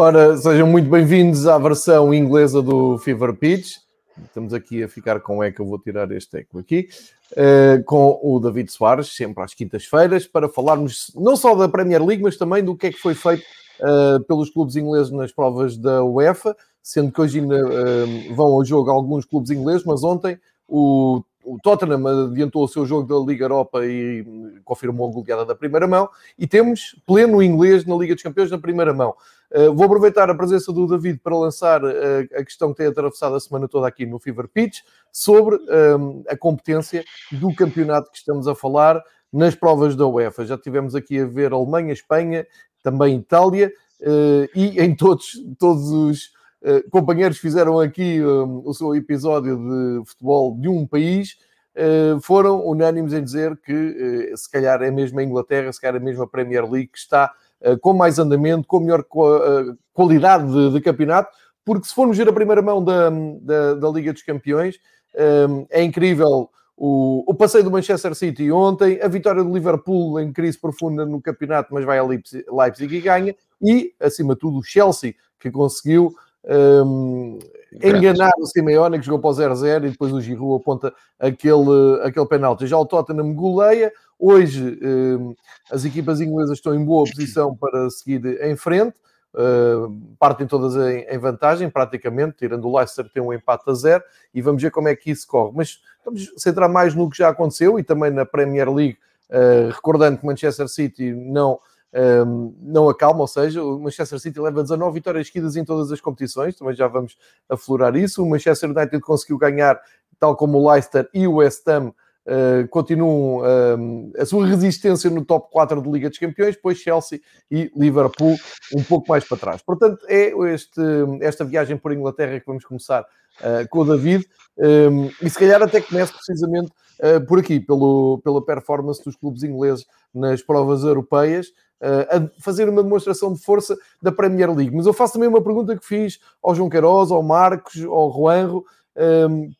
Ora, sejam muito bem-vindos à versão inglesa do Fever Pitch. Estamos aqui a ficar com eco, eu vou tirar este eco aqui, uh, com o David Soares, sempre às quintas-feiras, para falarmos não só da Premier League, mas também do que é que foi feito uh, pelos clubes ingleses nas provas da UEFA, sendo que hoje ainda uh, vão ao jogo alguns clubes ingleses, mas ontem o o Tottenham adiantou o seu jogo da Liga Europa e confirmou a goleada da primeira mão. E temos pleno inglês na Liga dos Campeões na primeira mão. Uh, vou aproveitar a presença do David para lançar uh, a questão que tem atravessado a semana toda aqui no Fever Pitch sobre uh, a competência do campeonato que estamos a falar nas provas da UEFA. Já tivemos aqui a ver Alemanha, Espanha, também Itália e em todos, todos os eh, companheiros fizeram aqui o seu episódio de futebol de um país, foram unânimes em dizer que se calhar é mesmo a Inglaterra, se calhar é mesmo a Premier League que está com mais andamento, com melhor qualidade de, de, campeonato, porque se formos ver a primeira mão da, da, da Liga dos Campeões, um, é incrível o, o, passeio do Manchester City ontem, a vitória do Liverpool em crise profunda no campeonato, mas vai a Leipzig, Leipzig e ganha, e, acima de tudo, o Chelsea, que conseguiu um, enganar o Simeone, que jogou para o 0-0 e depois o Giroud aponta aquele, aquele penalti. Já o Tottenham goleia. Hoje um, as equipas inglesas estão em boa posição para seguir em frente. Uh, partem todas em, em, vantagem, praticamente, tirando o Leicester tem um empate a zero, e vamos ver como é que isso corre. Mas vamos centrar mais no que já aconteceu e também na Premier League, uh, recordando que Manchester City não um, não acalma, ou seja, o Manchester City leva 19 vitórias seguidas em todas as competições, também já vamos aflorar isso. O Manchester United conseguiu ganhar, tal como o Leicester e o West Ham, Uh, continuam uh, a sua resistência no top 4 de Liga dos Campeões, depois Chelsea e Liverpool um pouco mais para trás. Portanto, é este, esta viagem por Inglaterra que vamos começar uh, com o David um, e se calhar até começo precisamente por aqui, pelo, pela performance dos clubes ingleses nas provas europeias a fazer uma demonstração de força da Premier League. Mas eu faço também uma pergunta que fiz ao João Queiroz, ao Marcos, ao Juanro,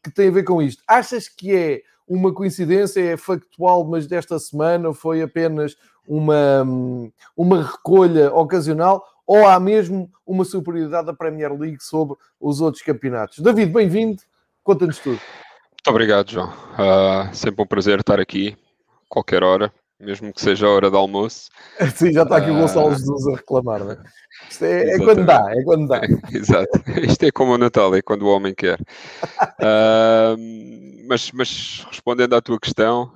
que tem a ver com isto. Achas que é uma coincidência, é factual, mas desta semana foi apenas uma, uma recolha ocasional ou há mesmo uma superioridade da Premier League sobre os outros campeonatos? David, bem-vindo, conta-nos tudo. Muito obrigado, João. Uh, sempre um prazer estar aqui, qualquer hora mesmo que seja a hora de almoço. Sim, já está aqui o ah, Gonçalo Jesus a reclamar, não é? Isto é, é, quando dá, é quando dá. Exato, isto é como o Natal, é quando o homem quer. uh, mas, mas respondendo à tua questão,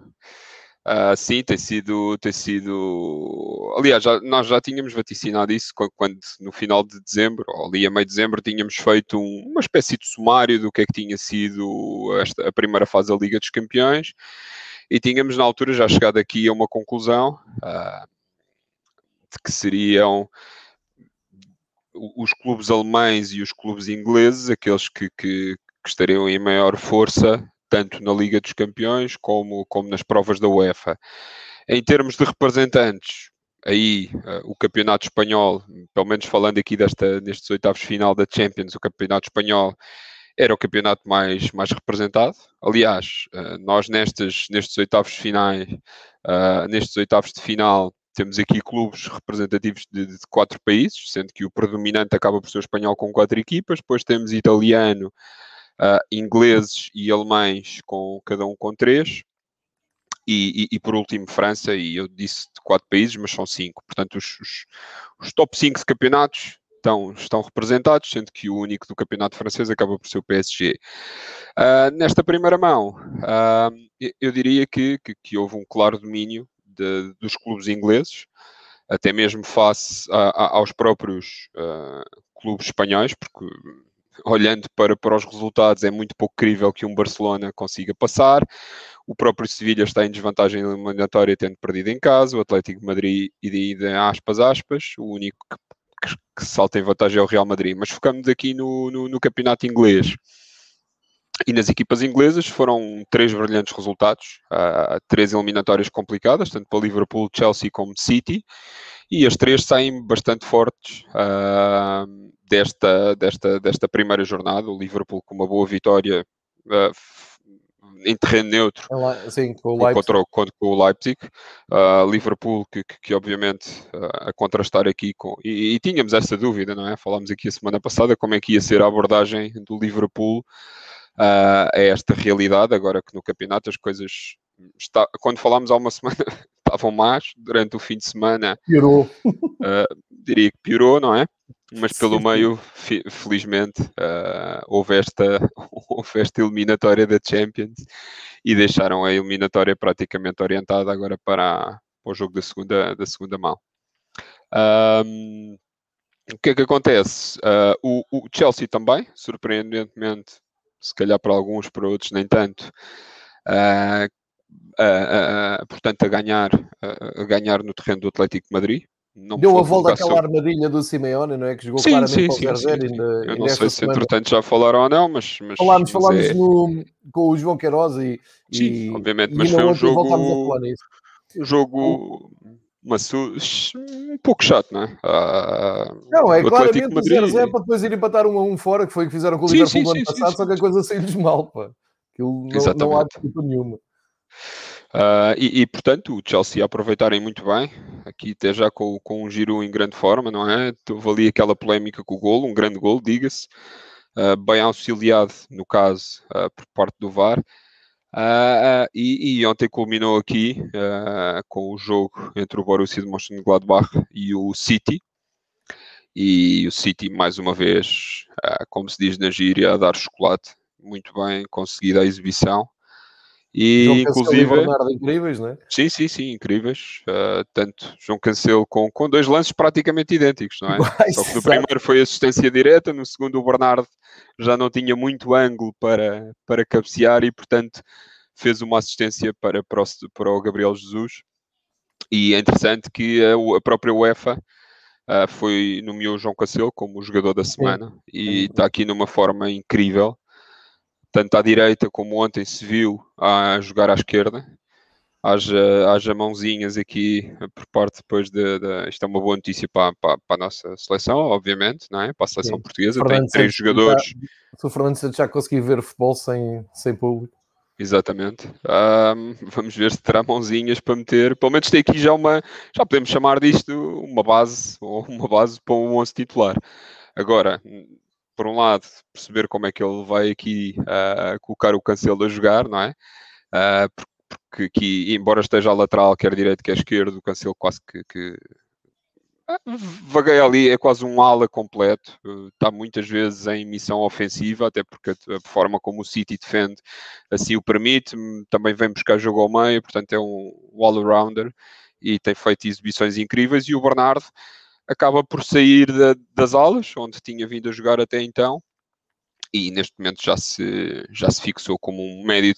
uh, sim, tem sido, tem sido. Aliás, já, nós já tínhamos vaticinado isso quando, quando, no final de dezembro, ou ali a meio de dezembro, tínhamos feito um, uma espécie de sumário do que é que tinha sido esta, a primeira fase da Liga dos Campeões e tínhamos na altura já chegado aqui a uma conclusão uh, de que seriam os clubes alemães e os clubes ingleses aqueles que, que, que, estariam em maior força, tanto na Liga dos Campeões como, como nas provas da UEFA. Em termos de representantes, aí uh, o campeonato espanhol, pelo menos falando aqui desta, nestes oitavos final da Champions, o campeonato espanhol era o campeonato mais, mais representado. Aliás, uh, nós nestes, nestes oitavos finais, uh, nestes oitavos de final, temos aqui clubes representativos de, de, quatro países, sendo que o predominante acaba por ser o espanhol com quatro equipas, depois temos italiano, uh, ingleses e alemães com cada um com três. E, e, e, por último França, e eu disse de quatro países, mas são cinco. Portanto, os, os, os top 5 de campeonatos estão, estão representados, sendo que o único do campeonato francês acaba por ser o PSG. Uh, ah, nesta primeira mão, uh, eu diria que, que, que, houve um claro domínio de, dos clubes ingleses, até mesmo face a, a, aos próprios uh, clubes espanhóis, porque olhando para, para os resultados, é muito pouco crível que um Barcelona consiga passar. O próprio Sevilha está em desvantagem eliminatória, tendo perdido em casa. O Atlético de Madrid, e de aspas, aspas, o único que que, que salta em vantagem ao Real Madrid. Mas focamos aqui no, no, no campeonato inglês. E nas equipas inglesas foram três brilhantes resultados, uh, três eliminatórias complicadas, tanto para Liverpool, Chelsea como City, e as três saem bastante fortes uh, desta, desta, desta primeira jornada. O Liverpool com uma boa vitória uh, em terreno neutro sim, com, o contra, contra, com o Leipzig. Uh, Liverpool, que, que, que obviamente uh, a contrastar aqui com. E, e, tínhamos essa dúvida, não é? Falámos aqui a semana passada como é que ia ser a abordagem do Liverpool uh, a esta realidade, agora que no campeonato as coisas. Está, quando falámos há uma semana estavam más, durante o fim de semana piorou. diria que piorou, não é? Mas pelo sim, meio, felizmente, uh, houve, esta, houve esta eliminatória da Champions e deixaram a eliminatória praticamente orientada agora para, para o jogo da segunda, da segunda mão. Um, o que é que acontece? Uh, o, o, Chelsea também, surpreendentemente, se calhar para alguns, para outros nem tanto, uh, portanto, a ganhar, a ganhar no terreno do Atlético de Madrid, não Deu a volta àquela armadilha do Simeone, não é? Que jogou sim, claramente sim, para o sim, sim. Ainda, Eu não sei se entretanto já falaram ou não, mas. mas falámos falámos é... no, com o João Queiroz e. Sim, e, obviamente, mas foi um jogo. Um jogo. Uma um pouco chato, não é? Ah, não, é claramente o 0-0 para depois ir empatar um a um fora, que foi o que fizeram com o Liverpool no ano passado, só que a coisa saiu-lhes mal, pá. Aquilo não, não há desculpa nenhuma. Uh, e, e, portanto, o Chelsea aproveitarem muito bem, aqui até já com, com um giro em grande forma, não é? Houve ali aquela polémica com o golo, um grande golo, diga-se, uh, bem auxiliado, no caso, uh, por parte do VAR. E, e, ontem culminou aqui com o jogo entre o Borussia de Mönchengladbach e o City. E o City, mais uma vez, como se diz na gíria, a dar chocolate. Muito bem conseguida a exibição. E João inclusive. Bernardo, incríveis, não é? Sim, sim, sim, incríveis. Uh, tanto João Cancelo com, com dois lances praticamente idênticos, não é? Vai, Só que no primeiro foi assistência direta, no segundo o Bernardo já não tinha muito ângulo para, para cabecear e, portanto, fez uma assistência para, para, o, para o Gabriel Jesus. E é interessante que a, a própria UEFA uh, foi, nomeou João Cancelo como o jogador da semana sim. e está aqui numa forma incrível tanto à direita como ontem se viu a jogar à esquerda. Haja, haja mãozinhas aqui por parte depois de, de Isto é uma boa notícia para, para, para, a nossa seleção, obviamente, não é? para a seleção Sim. portuguesa. Fernando Tem três Santos jogadores. Já, se o Fernando Santos já conseguiu ver futebol sem, sem público. Exatamente. Um, vamos ver se terá mãozinhas para meter. Pelo menos tem aqui já uma. Já podemos chamar disto uma base, ou uma base para um 11 titular. Agora, por um lado, perceber como é que ele vai aqui uh, colocar o Cancelo a jogar, não é? Uh, porque aqui, embora esteja a lateral, quer direito, quer esquerdo, o Cancelo quase que, que vagueia ali, é quase um ala completo, está muitas vezes em missão ofensiva, até porque a, forma como o City defende assim o permite, também vem buscar jogo ao meio, portanto é um all-rounder e tem feito exibições incríveis, e o Bernardo acaba por sair da, das aulas, onde tinha vindo a jogar até então, e neste momento já se, já se fixou como um médio,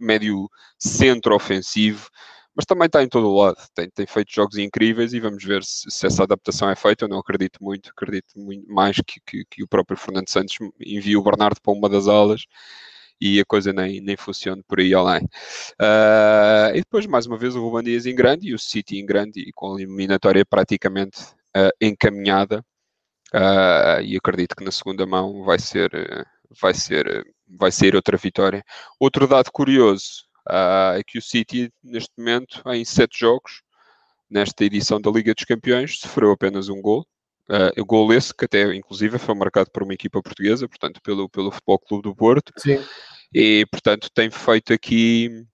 médio centro ofensivo, mas também está em todo o lado, tem, tem feito jogos incríveis e vamos ver se, se, essa adaptação é feita. Eu não acredito muito, acredito muito mais que, que, que, o próprio Fernando Santos envie o Bernardo para uma das aulas e a coisa nem, nem funciona por aí além. Uh, e depois, mais uma vez, o Ruben Dias em grande e o City em grande e com a eliminatória praticamente encaminhada uh, e acredito que na segunda mão vai ser, vai ser, vai ser outra vitória. Outro dado curioso é que o City, neste momento, em sete jogos, nesta edição da Liga dos Campeões, sofreu apenas um gol. Uh, o gol esse, que até inclusive foi marcado por uma equipa portuguesa, portanto, pelo, pelo Futebol Clube do Porto. Sim. E, portanto, tem feito aqui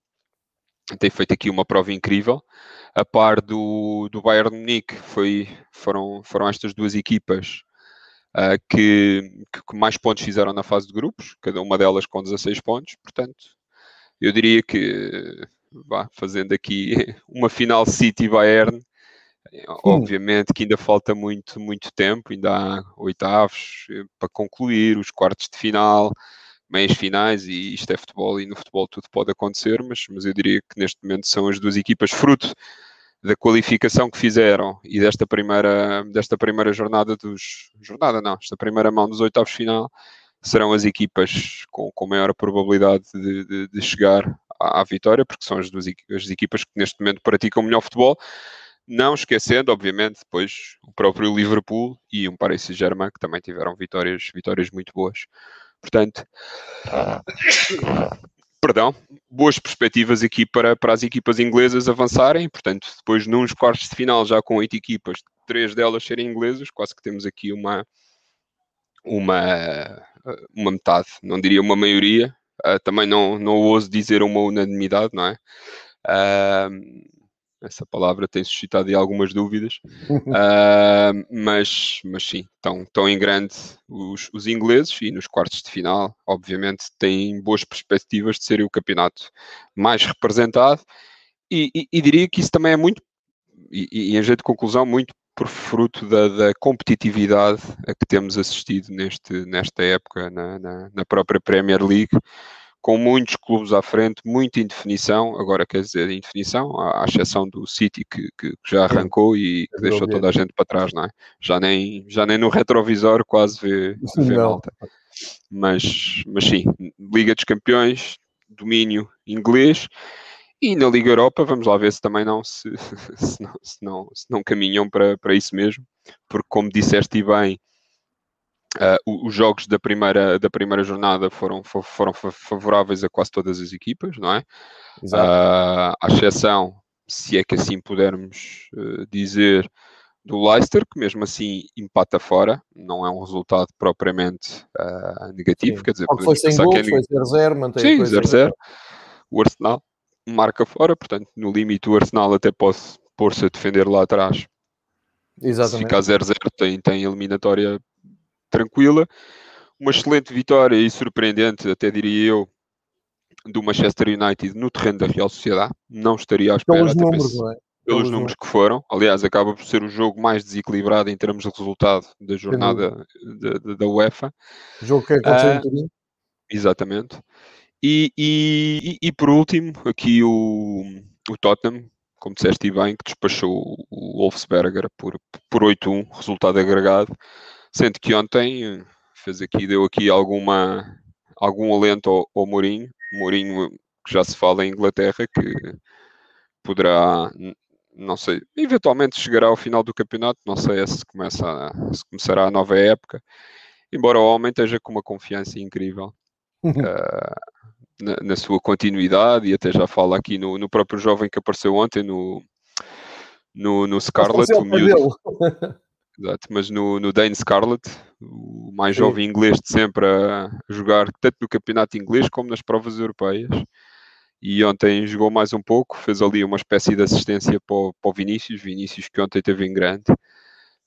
tem feito aqui uma prova incrível. A par do, do Bayern Munique, foi, foram, foram estas duas equipas uh, que, que mais pontos fizeram na fase de grupos, cada uma delas com 16 pontos. Portanto, eu diria que, vá, fazendo aqui uma final City-Bayern, obviamente que ainda falta muito, muito tempo, ainda há oitavos eh, para concluir, os quartos de final meias finais e isto é futebol e no futebol tudo pode acontecer, mas, mas eu diria que neste momento são as duas equipas fruto da qualificação que fizeram e desta primeira, desta primeira jornada dos. Jornada não, esta primeira mão dos oitavos final serão as equipas com, com maior probabilidade de, de, de chegar à, à, vitória, porque são as duas as equipas que neste momento praticam melhor futebol. Não esquecendo, obviamente, depois o próprio Liverpool e um Paris Saint-Germain que também tiveram vitórias, vitórias muito boas. Portanto, perdão, boas perspectivas aqui para, para as equipas inglesas avançarem, portanto, depois nos quartos de final, já com oito equipas, três delas serem inglesas, quase que temos aqui uma, uma, uma metade, não diria uma maioria, uh, também não, não ouso dizer uma unanimidade, não é? Uh, essa palavra tem suscitado aí algumas dúvidas, uh, mas, mas sim, estão, estão em grande os, os ingleses e nos quartos de final, obviamente, têm boas perspectivas de serem o campeonato mais representado. E, e, e diria que isso também é muito, e, e em jeito de conclusão, muito por fruto da, da, competitividade a que temos assistido neste, nesta época na, na, na própria Premier League com muitos clubes à frente, muita indefinição, agora quer dizer, indefinição, à, exceção do City que, que já arrancou e que deixou toda a gente para trás, não é? Já nem, já nem no retrovisor quase vê, vê malta. Mas, mas sim, Liga dos Campeões, domínio inglês, e na Liga Europa, vamos lá ver se também não se, se, não, se, não, se não caminham para, para isso mesmo, porque como disseste bem, Uh, os jogos da primeira, da primeira jornada foram, foram favoráveis a quase todas as equipas, não é? Uh, à exceção, se é que assim pudermos uh, dizer, do Leicester, que mesmo assim empata fora, não é um resultado propriamente negativo, Sim. quer dizer, foi sem gols, é... foi 0-0, mantém Sim, 0-0. O Arsenal marca fora, portanto, no limite o Arsenal até pode pôr-se a defender lá atrás. Exatamente. Se ficar 0-0 tem, tem eliminatória tranquila. Uma excelente vitória e surpreendente, até diria eu, do Manchester United no terreno da Real Sociedade. Não estaria à espera. Pelos números, não é? Pelos, números que foram. Aliás, acaba por ser o jogo mais desequilibrado em termos de resultado da jornada da, da UEFA. O jogo que aconteceu uh, em Turim. Exatamente. E, e, e, por último, aqui o, o Tottenham, como disseste bem, que despachou o Wolfsberger por, por 8-1, resultado agregado. Sendo que ontem fez aqui, deu aqui alguma, algum alento ao, ao Mourinho. Mourinho que já se fala em Inglaterra que poderá, não sei, eventualmente chegará ao final do campeonato, não sei se, começa se começará a nova época, embora o homem esteja com uma confiança incrível uh, na, na, sua continuidade e até já fala aqui no, no próprio jovem que apareceu ontem no, no, no Scarlet, o miúdo, Exato, mas no, no Dane Scarlett, o mais Sim. jovem inglês de sempre a jogar tanto no campeonato inglês como nas provas europeias. E ontem jogou mais um pouco, fez ali uma espécie de assistência para o, para o Vinícius, Vinícius que ontem teve em grande.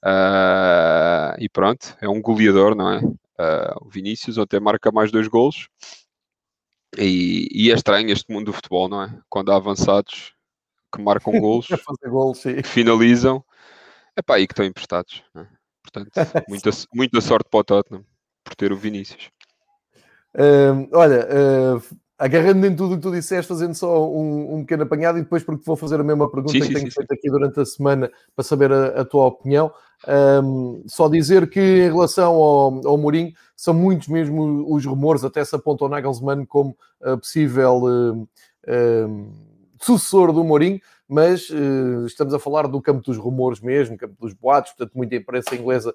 Uh, e pronto, é um goleador, não é? Uh, o Vinícius ontem marca mais dois golos. E, e, é estranho este mundo do futebol, não é? Quando há avançados que marcam golos que finalizam é para aí que estão emprestados. Né? Portanto, muita, muita sorte para o Tottenham por ter o Vinícius. Uh, olha, uh, agarrando em tudo o que tu disseste, fazendo só um, um, pequeno apanhado e depois porque vou fazer a mesma pergunta sim, que sim, tenho sim, feito aqui durante a semana para saber a, a tua opinião. Um, só dizer que em relação ao, ao Mourinho, são muitos mesmo os rumores, até se apontam o Nagelsmann como uh, possível sucessor do Mourinho mas uh, estamos a falar do campo dos rumores mesmo, campo dos boatos, portanto, muita imprensa inglesa,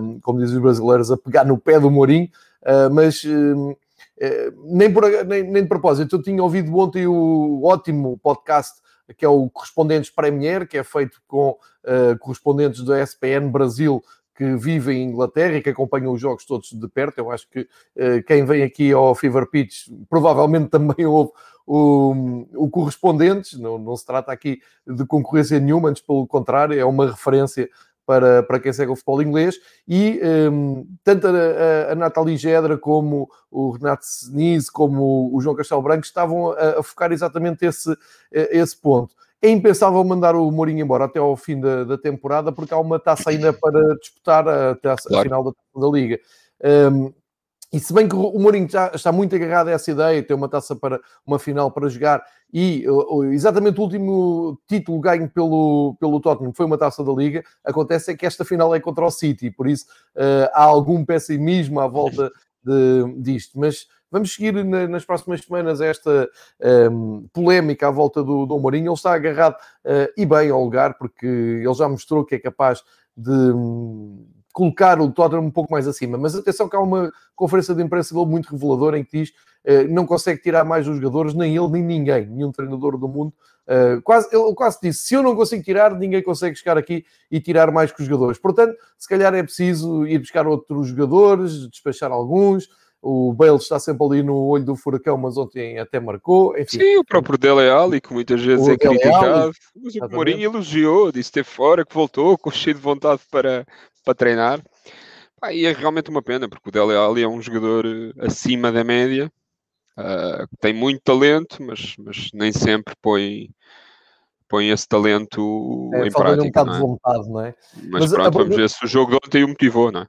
um, como dizem os brasileiros, a pegar no pé do Mourinho, uh, mas uh, nem, por, nem, nem de propósito. Eu tinha ouvido ontem o ótimo podcast que é o Correspondentes Premier, que é feito com correspondentes da SPN Brasil que vivem em Inglaterra e que acompanham os jogos todos de perto. Eu acho que quem vem aqui ao Fever Pitch provavelmente também ouve o, o correspondentes, não, não se trata aqui de concorrência nenhuma, antes pelo contrário, é uma referência para, para quem segue o futebol inglês, e um, tanto a, a Nathalie Gedra como o Renato Seniz, como o João Castelo Branco estavam a, a, focar exatamente esse, esse ponto. É impensável mandar o Mourinho embora até ao fim da, da temporada, porque há uma taça ainda para disputar a, taça, claro. a final da, da Liga. Um, e se bem que o Mourinho já está muito agarrado a essa ideia, tem uma taça para uma final para jogar, e exatamente o último título ganho pelo, pelo Tottenham foi uma taça da Liga, acontece é que esta final é contra o City, por isso uh, há algum pessimismo à volta de, disto. Mas vamos seguir na, nas próximas semanas esta um, ehm, polémica à volta do, do Mourinho. Ele está agarrado uh, e bem ao lugar, porque ele já mostrou que é capaz de colocar o Tottenham um pouco mais acima. Mas atenção que há uma conferência de imprensa dele muito reveladora em que diz uh, não consegue tirar mais os jogadores, nem ele, nem ninguém, nenhum treinador do mundo. Uh, quase, ele quase disse: se eu não consigo tirar, ninguém consegue chegar aqui e tirar mais que os jogadores. Portanto, se calhar é preciso ir buscar outros jogadores, despachar alguns. O Bale está sempre ali no olho do furacão, mas ontem até marcou. Enfim. Sim, o próprio Dele Alli, que muitas vezes o é criticado. Mas o Mourinho elogiou, disse que esteve fora, que voltou, com cheio de vontade para, para treinar. Pá, e é realmente uma pena, porque o Dele Alli é um jogador eh, acima da média, uh, tem muito talento, mas, mas nem sempre põe, põe esse talento é, em prática. Um bocado é? de vontade, não é? Mas, mas pronto, a... vamos ver se o jogo de ontem o motivou, não é?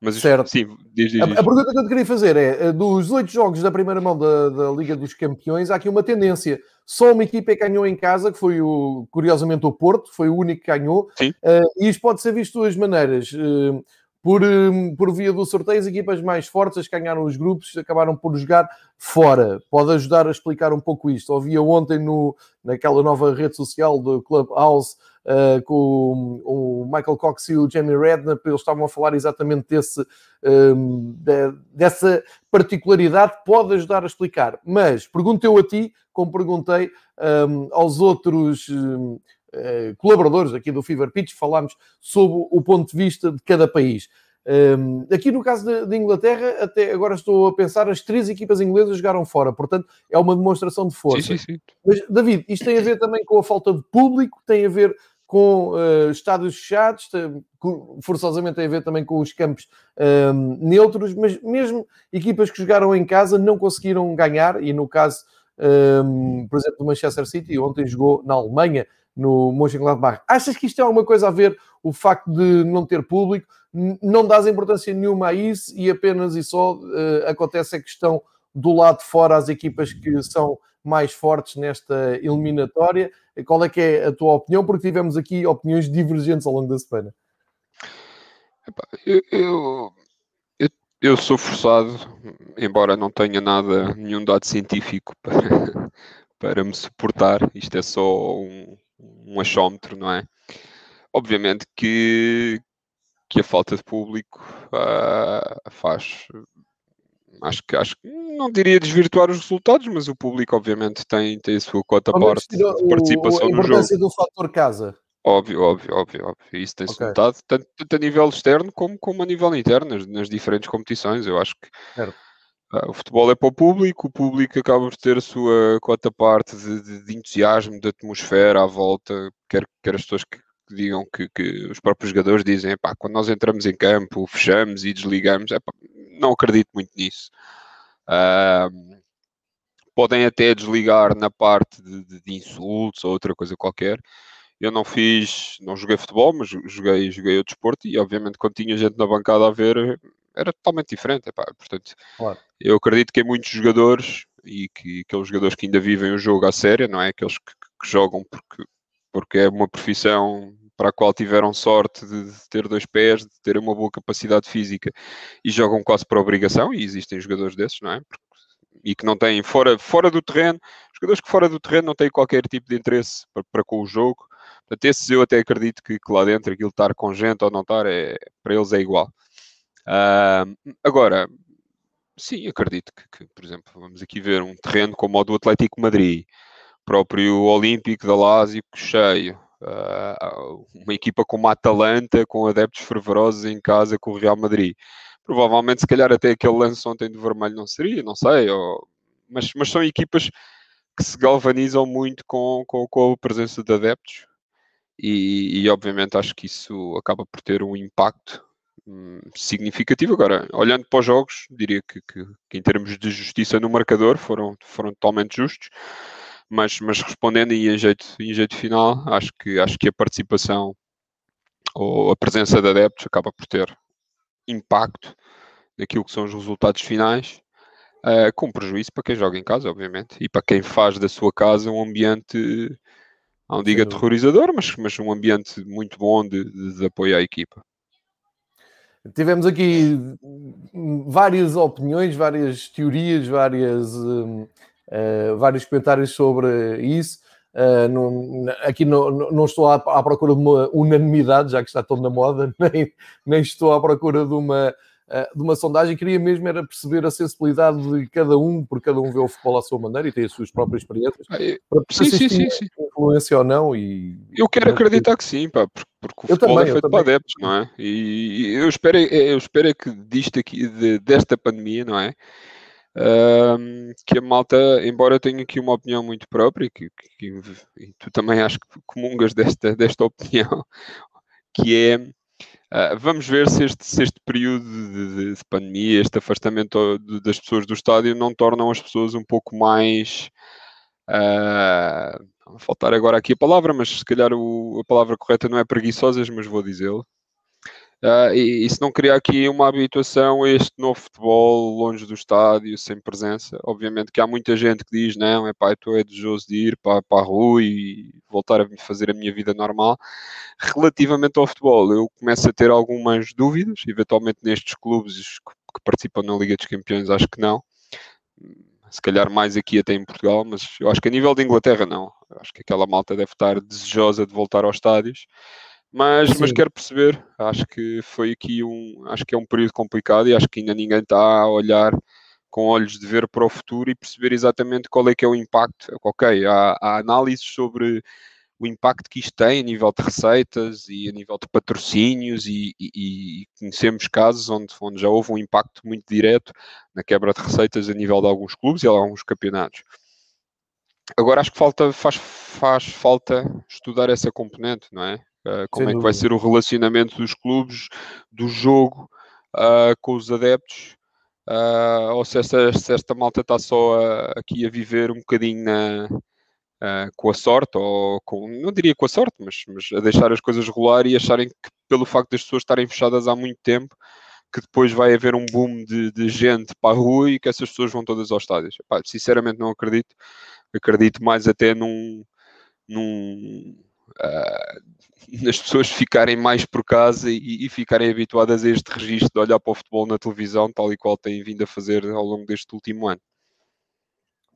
Mas certo. sim, diz, diz. A, a, pergunta que eu te queria fazer é: eh, dos oito jogos da primeira mão da, da, Liga dos Campeões, há aqui uma tendência. Só uma equipa é que ganhou em casa, que foi o, curiosamente o Porto, foi o único que ganhou. Sim. Uh, e isto pode ser visto de duas maneiras. Uh, por, por via do sorteio, as equipas mais fortes, as que ganharam os grupos, acabaram por jogar fora. Pode ajudar a explicar um pouco isto. Ouvi ontem no, naquela nova rede social do Clubhouse uh, com o, o, Michael Cox e o Jamie Redknapp, eles estavam a falar exatamente desse, um, de, dessa particularidade, pode ajudar a explicar. Mas pergunto eu a ti, como perguntei um, aos outros. Um, Uh, colaboradores aqui do Fever Pitch, falámos sobre o ponto de vista de cada país. Um, aqui no caso de, Inglaterra, até agora estou a pensar, as três equipas inglesas jogaram fora, portanto é uma demonstração de força. Sim, sim, sim. Mas, David, isto tem a ver também com a falta de público, tem a ver com uh, estádios fechados, forçosamente tem a ver também com os campos um, neutros, mas mesmo equipas que jogaram em casa não conseguiram ganhar, e no caso, um, por exemplo, do Manchester City, ontem jogou na Alemanha, no Mönchengladbach. Achas que isto tem alguma coisa a ver, o facto de não ter público? Não dás importância nenhuma a isso e apenas e só uh, acontece a questão do lado de fora as equipas que são mais fortes nesta eliminatória. Qual é que é a tua opinião? Porque tivemos aqui opiniões divergentes ao longo da semana. Eu, eu, eu, eu sou forçado, embora não tenha nada, nenhum dado científico para, para me suportar, isto é só um, um achómetro, não é? Obviamente que, que a falta de público uh, faz. Acho que, acho que não diria desvirtuar os resultados, mas o público, obviamente, tem, tem a sua cota parte de participação o, no jogo. A importância do fator casa. Óbvio, óbvio, óbvio, óbvio. Isso tem-se okay. notado tanto, tanto, a nível externo como, como a nível interno, nas, nas diferentes competições. Eu acho que. Ah, o futebol é para o público, o público acaba por ter a sua cota parte de, de, de entusiasmo, de atmosfera à volta, quer, quer as pessoas que, que digam que, que, os próprios jogadores dizem, epá, quando nós entramos em campo, fechamos e desligamos, epá, não acredito muito nisso. Uh, podem até desligar na parte de, de, de, insultos ou outra coisa qualquer. Eu não fiz, não joguei futebol, mas joguei, joguei o desporto e obviamente quando tinha gente na bancada a ver, era totalmente diferente. Epá. Portanto, claro. eu acredito que em muitos jogadores e que aqueles jogadores que ainda vivem o jogo à séria, não é? Aqueles que, que jogam porque, porque é uma profissão para a qual tiveram sorte de, ter dois pés, de ter uma boa capacidade física e jogam quase por obrigação, e existem jogadores desses, não é? E que não têm, fora, fora do terreno, jogadores que fora do terreno não têm qualquer tipo de interesse para, para com o jogo. Portanto, esses eu até acredito que, que lá dentro aquilo estar com gente ou não estar, é, para eles é igual. Uh, agora, sim, acredito que, que, por exemplo, vamos aqui ver um terreno como o do Atlético Madrid, próprio Olímpico da Lazio cheio, uh, uma equipa como a Atalanta, com adeptos fervorosos em casa com o Real Madrid. Provavelmente, se calhar, até aquele lance ontem do vermelho não seria, não sei, ou... mas, mas são equipas que se galvanizam muito com, com, com a presença de adeptos. E, e, obviamente acho que isso acaba por ter um impacto Hum, significativo. Agora, olhando para os jogos, diria que, que, que, em termos de justiça no marcador foram, foram totalmente justos, mas, mas respondendo e em jeito, em jeito final, acho que, acho que a participação ou a presença de adeptos acaba por ter impacto naquilo que são os resultados finais, uh, com prejuízo para quem joga em casa, obviamente, e para quem faz da sua casa um ambiente, não diga terrorizador, mas, mas um ambiente muito bom de, de, de apoio à equipa. Tivemos aqui várias opiniões, várias teorias, várias, uh, vários comentários sobre isso. Uh, não, aqui não, não estou à, à, procura de uma unanimidade, já que está todo na moda, nem, nem estou à procura de uma, uh, de uma sondagem. Queria mesmo era perceber a sensibilidade de cada um, porque cada um vê o futebol à sua maneira e tem as suas próprias experiências. Ah, para sim, sim, sim, sim. Influência ou não. E, eu quero acreditar que sim, pá, porque, porque o eu futebol é também, é feito para adeptos, não é? E, e eu espero, eu espero que disto aqui, de, desta pandemia, não é? Uh, que a malta, embora tenha aqui uma opinião muito própria, que, que, que tu também acho que comungas desta, desta opinião, que é uh, vamos ver se este, se este período de, de, pandemia, este afastamento das pessoas do estádio não tornam as pessoas um pouco mais uh, faltar agora aqui a palavra, mas se calhar o, a palavra correta não é preguiçosas, mas vou dizê-lo. Uh, e, e, se não criar aqui uma habituação a este novo futebol longe do estádio, sem presença, obviamente que há muita gente que diz: não, é pá, estou é desejoso de ir para, para a rua e voltar a fazer a minha vida normal. Relativamente ao futebol, eu começo a ter algumas dúvidas, eventualmente nestes clubes que, que participam na Liga dos Campeões, acho que não. Se calhar mais aqui até em Portugal, mas eu acho que a nível de Inglaterra não. Eu acho que aquela malta deve estar desejosa de voltar aos estádios mas, mas quero perceber, acho que foi aqui um, acho que é um período complicado e acho que ainda ninguém está a olhar com olhos de ver para o futuro e perceber exatamente qual é que é o impacto. Ok, há, há análises sobre o impacto que isto tem a nível de receitas e a nível de patrocínios e, e, e, conhecemos casos onde, onde já houve um impacto muito direto na quebra de receitas a nível de alguns clubes e alguns campeonatos. Agora acho que falta, faz, faz falta estudar essa componente, não é? Uh, como Sem é que vai ser o relacionamento dos clubes, do jogo uh, com os adeptos, uh, ou se esta, se esta malta está só aqui a viver um bocadinho na, com a sorte, ou com, não diria com a sorte, mas, mas a deixar as coisas rolar e acharem que pelo facto das pessoas estarem fechadas há muito tempo, que depois vai haver um boom de, de gente para a rua e que essas pessoas vão todas aos estádios. Epá, sinceramente não acredito. Acredito mais até num, num uh, nas pessoas ficarem mais por casa e, e, ficarem habituadas a este registro de olhar para o futebol na televisão, tal e qual têm vindo a fazer ao longo deste último ano.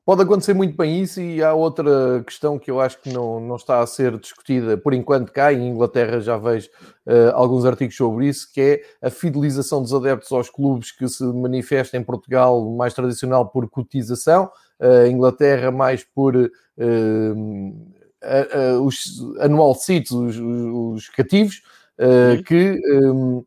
Pode acontecer muito bem isso, e há outra questão que eu acho que não, não está a ser discutida por enquanto cá, em Inglaterra já vejo uh, alguns artigos sobre isso, que é a fidelização dos adeptos aos clubes que se manifesta em Portugal mais tradicional por cotização, uh, Inglaterra mais por uh, uh, os anual seats, os, os cativos, uh, que um,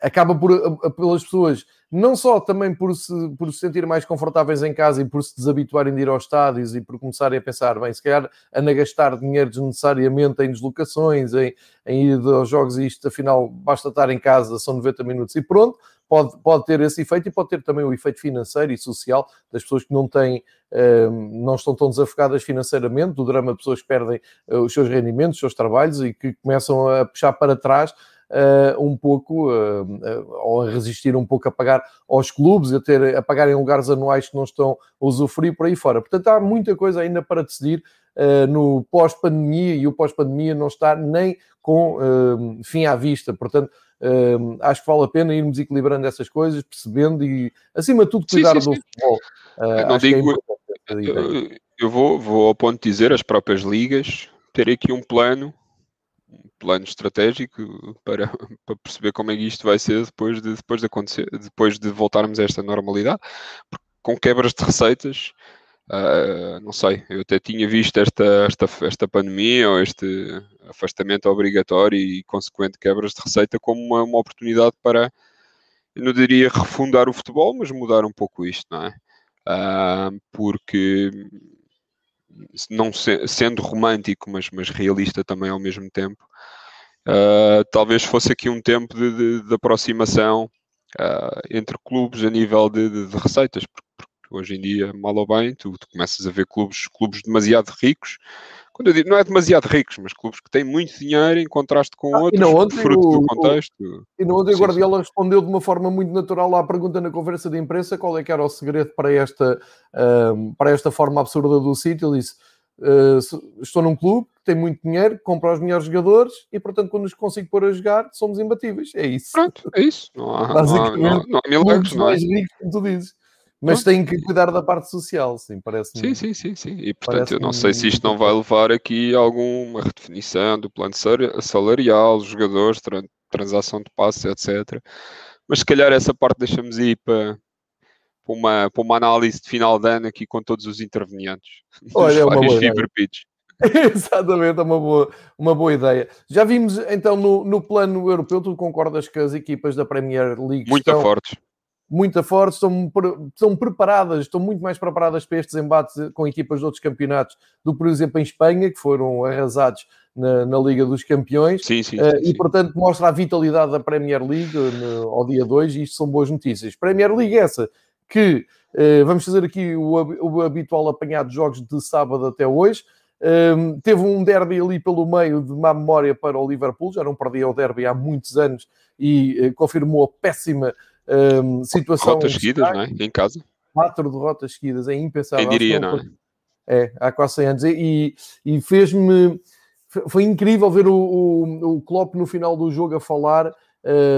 acaba por, pelas pessoas não só também por se, por se sentir mais confortáveis em casa e por se desabituarem de ir aos estádios e por começarem a pensar, bem, se calhar a gastar dinheiro desnecessariamente em deslocações, em, em ir aos jogos e isto afinal basta estar em casa, são 90 minutos. E pronto, pode, pode ter esse efeito e pode ter também o efeito financeiro e social das pessoas que não têm, hum, não estão tão desafogadas financeiramente, do drama de pessoas que perdem eh, os seus rendimentos, os seus trabalhos e que começam a puxar para trás uh, um pouco, uh, uh, ou a resistir um pouco a pagar aos clubes, a, ter, a pagar em lugares anuais que não estão a usufruir por aí fora. Portanto, há muita coisa ainda para decidir no pós-pandemia e o pós-pandemia não está nem com fim à vista. Portanto, acho que vale a pena irmos equilibrando essas coisas, percebendo e, acima de tudo, cuidar sim, sim, sim. do futebol. não é digo, é eu, eu vou, vou ao ponto de dizer, as próprias ligas, ter aqui um plano plano estratégico para, para perceber como é que isto vai ser depois de, depois de acontecer, depois de voltarmos a esta normalidade, Porque com quebras de receitas, uh, não sei, eu até tinha visto esta, esta, esta pandemia ou este afastamento obrigatório e consequente quebras de receita como uma, uma oportunidade para, não diria refundar o futebol, mas mudar um pouco isto, não é? Uh, porque não se, sendo romântico, mas, mas realista também ao mesmo tempo, uh, talvez fosse aqui um tempo de, de, de aproximação uh, entre clubes a nível de, de receitas, porque, porque, hoje em dia, mal ou bem, tu, tu, começas a ver clubes, clubes demasiado ricos. Quando eu digo, não é demasiado ricos, mas clubes que têm muito dinheiro em contraste com ah, outros, ontem, fruto o, do contexto. O, e no ontem o Guardiola respondeu de uma forma muito natural à pergunta na conversa de imprensa qual é que era o segredo para esta, um, para esta forma absurda do sítio. Ele disse, uh, estou num clube que tem muito dinheiro, compra os melhores jogadores e, portanto, quando os consigo pôr a jogar, somos imbatíveis. É isso. Pronto, é isso. Não há, Basicamente, não há, não há, não há milagres, não é? mais ricos, como tu dizes. Mas tem que cuidar da parte social, sim, parece Sim, sim, sim, sim. E portanto, eu não sei se isto não vai levar aqui a alguma redefinição do plano salarial, dos jogadores, transação de passos, etc. Mas se calhar essa parte deixamos para, para, uma, para uma análise de final de ano aqui com todos os intervenientes. Olha, é uma boa Exatamente, é uma boa, uma boa ideia. Já vimos então no, no plano europeu, tu concordas que as equipas da Premier League muito estão... fortes muito fortes, estão, estão preparadas, estão muito mais preparadas para estes embates com equipas de outros campeonatos do que, por exemplo, em Espanha, que foram arrasados na, na Liga dos Campeões. Sim, sim, uh, sim, E, portanto, mostra a vitalidade da Premier League no, ao dia 2 e isto são boas notícias. Premier League essa que uh, vamos fazer aqui o, o, habitual apanhado de jogos de sábado até hoje. Um, ehm, teve um derby ali pelo meio de má memória para o Liverpool, já não perdia o derby há muitos anos e uh, confirmou a péssima um, situação. Derrotas seguidas, não é? Em casa. Quatro derrotas seguidas, é impensável. Quem diria, não, é? É, há quase 100 anos. E, e fez-me. Foi incrível ver o, o, o Klopp no final do jogo a falar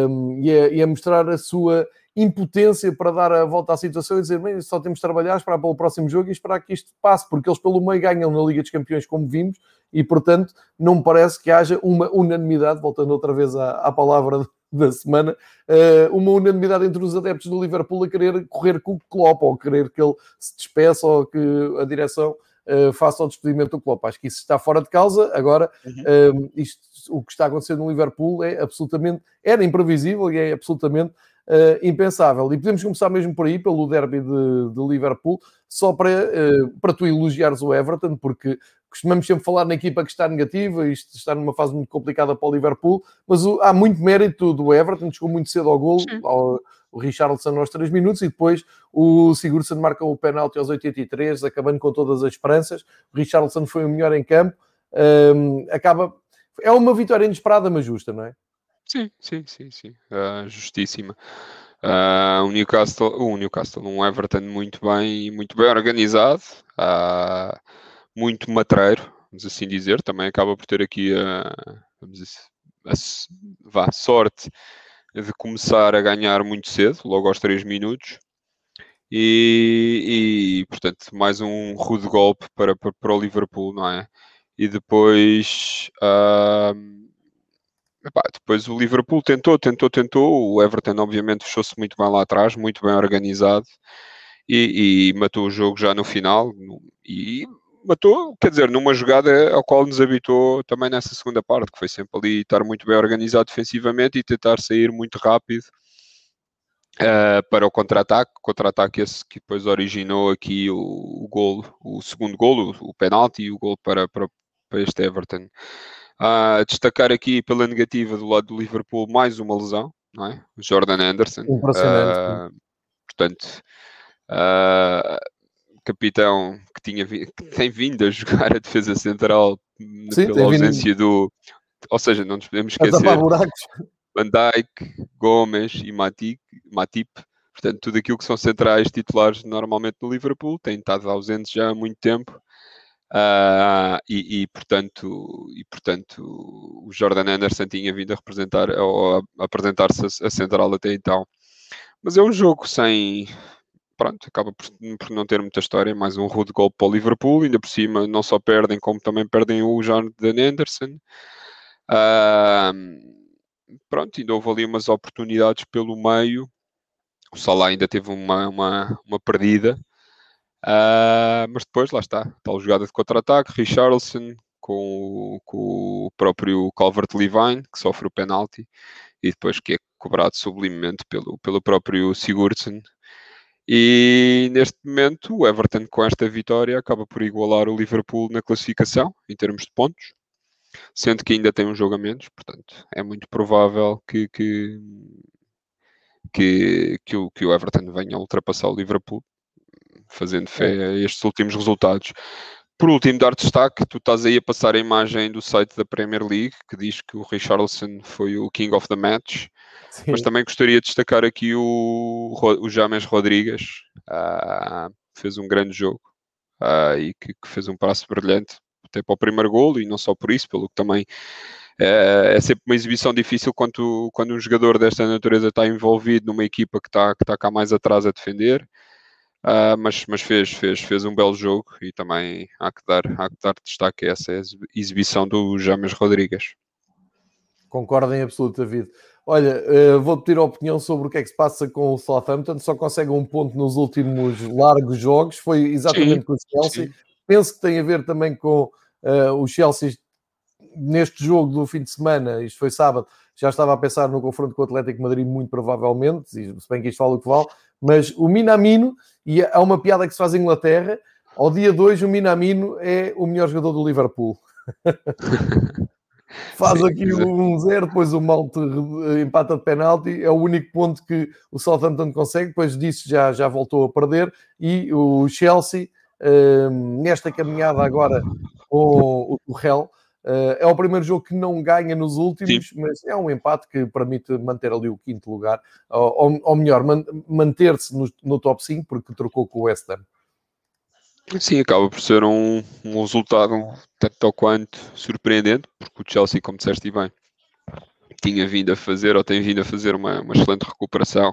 um, e, a, e, a, mostrar a sua impotência para dar a volta à situação e dizer: só temos de trabalhar, esperar pelo próximo jogo e esperar que isto passe, porque eles pelo meio ganham na Liga dos Campeões, como vimos, e portanto não me parece que haja uma unanimidade, voltando outra vez à, à palavra da semana, eh, uma unanimidade entre os adeptos do Liverpool a querer correr com o Klopp, ou querer que ele se despeça, ou que a direção uh, faça o despedimento do Klopp. Acho que isso está fora de causa. Agora, uhum. uh, isto, o que está acontecendo no Liverpool é absolutamente, era imprevisível e é absolutamente uh, impensável. E podemos começar mesmo por aí, pelo derby de, de Liverpool, só para, para tu elogiares o Everton, porque costumamos sempre falar na equipa que está negativa, isto está numa fase muito complicada para o Liverpool, mas o, há muito mérito do Everton, chegou muito cedo ao golo, ao, o Richarlison aos 3 minutos e depois o Sigurdsson marca o penalti aos 83, acabando com todas as esperanças. O Richarlison foi o melhor em campo. Um, acaba... É uma vitória inesperada, mas justa, não é? Sim, sim, sim, sim. Uh, justíssima. Uh, o Newcastle, o Newcastle, um Everton muito bem, muito bem organizado. Uh, muito matreiro, vamos assim dizer, também acaba por ter aqui a, dizer, a, vá, sorte de começar a ganhar muito cedo, logo aos 3 minutos. E, e, portanto, mais um rude golpe para, para, para o Liverpool, não é? E depois, uh, epá, depois o Liverpool tentou, tentou, tentou. O Everton, obviamente, fechou-se muito bem lá atrás, muito bem organizado e, e matou o jogo já no final. E matou, quer dizer, numa jogada ao qual nos habitou também nessa segunda parte, que foi sempre ali estar muito bem organizado defensivamente e tentar sair muito rápido uh, para o contra-ataque, contra-ataque esse que depois originou aqui o, o golo, o segundo golo, o, o penalti e o golo para, para, para este Everton. Uh, destacar aqui pela negativa do lado do Liverpool mais uma lesão, não é? Jordan Anderson. Impressionante. Uh, portanto, Uh, capitão que, tinha, que tem vindo a jogar a defesa central Sim, pela ausência vindo... do. Ou seja, não nos podemos esquecer. Van Dijk, Gomes e Matip, Matip, portanto, tudo aquilo que são centrais titulares normalmente no Liverpool, têm estado ausentes já há muito tempo. Uh, e, e, portanto, e portanto o Jordan Anderson tinha vindo a representar ou a apresentar-se a, a central até então. Mas é um jogo sem, pronto, acaba por, por, não ter muita história, mais um rude golpe para o Liverpool, ainda por cima não só perdem, como também perdem o Jordan Anderson. Uh, pronto, ainda houve ali umas oportunidades pelo meio. O Salah ainda teve uma, uma, uma perdida. Uh, mas depois, lá está, tal jogada de contra-ataque, Richarlison com, com o próprio Calvert-Levine, que sofre o penalti, e depois que é cobrado sublimemente pelo, pelo próprio Sigurdsson, e neste momento, o Everton, com esta vitória, acaba por igualar o Liverpool na classificação, em termos de pontos, sendo que ainda tem um jogo a menos. Portanto, é muito provável que, que, que, que, o, que o Everton venha a ultrapassar o Liverpool, fazendo fé é. a estes últimos resultados. Por último, dar destaque, tu estás aí a passar a imagem do site da Premier League, que diz que o Richarlison foi o King of the Match. Sim. Mas também gostaria de destacar aqui o, o James Rodrigues, uh, fez um grande jogo uh, e que, que, fez um passo brilhante até para o primeiro golo e não só por isso, pelo que também é, é sempre uma exibição difícil quando, quando um jogador desta natureza está envolvido numa equipa que está, que está cá mais atrás a defender. Uh, mas, mas fez, fez, fez um belo jogo e também há que dar, há que dar destaque a essa exibição do James Rodrigues. Concordo em absoluto, David. Olha, uh, vou pedir a opinião sobre o que é que se passa com o Southampton. Só consegue um ponto nos últimos largos jogos. Foi exatamente sim, com o Chelsea. Sim. Penso que tem a ver também com uh, o Chelsea neste jogo do fim de semana. Isto foi sábado. Já estava a pensar no confronto com o Atlético Madrid, muito provavelmente, se bem que isto fala o que vale. Mas o Minamino, e há uma piada que se faz em Inglaterra, ao dia 2 o Minamino é o melhor jogador do Liverpool. Faz aqui um zero, depois o Mount empata de penalti, é o único ponto que o Southampton consegue, depois disso já, já voltou a perder, e o Chelsea, hum, nesta caminhada agora com o Tuchel, Uh, é o primeiro jogo que não ganha nos últimos, Sim. mas é um empate que permite manter ali o quinto lugar, ou, ou melhor, man, manter-se no, no, top 5, porque trocou com o West Ham. Sim, acaba por ser um, um resultado tanto ou quanto surpreendente, porque o Chelsea, como disseste bem, tinha vindo a fazer, ou tem vindo a fazer uma, uma excelente recuperação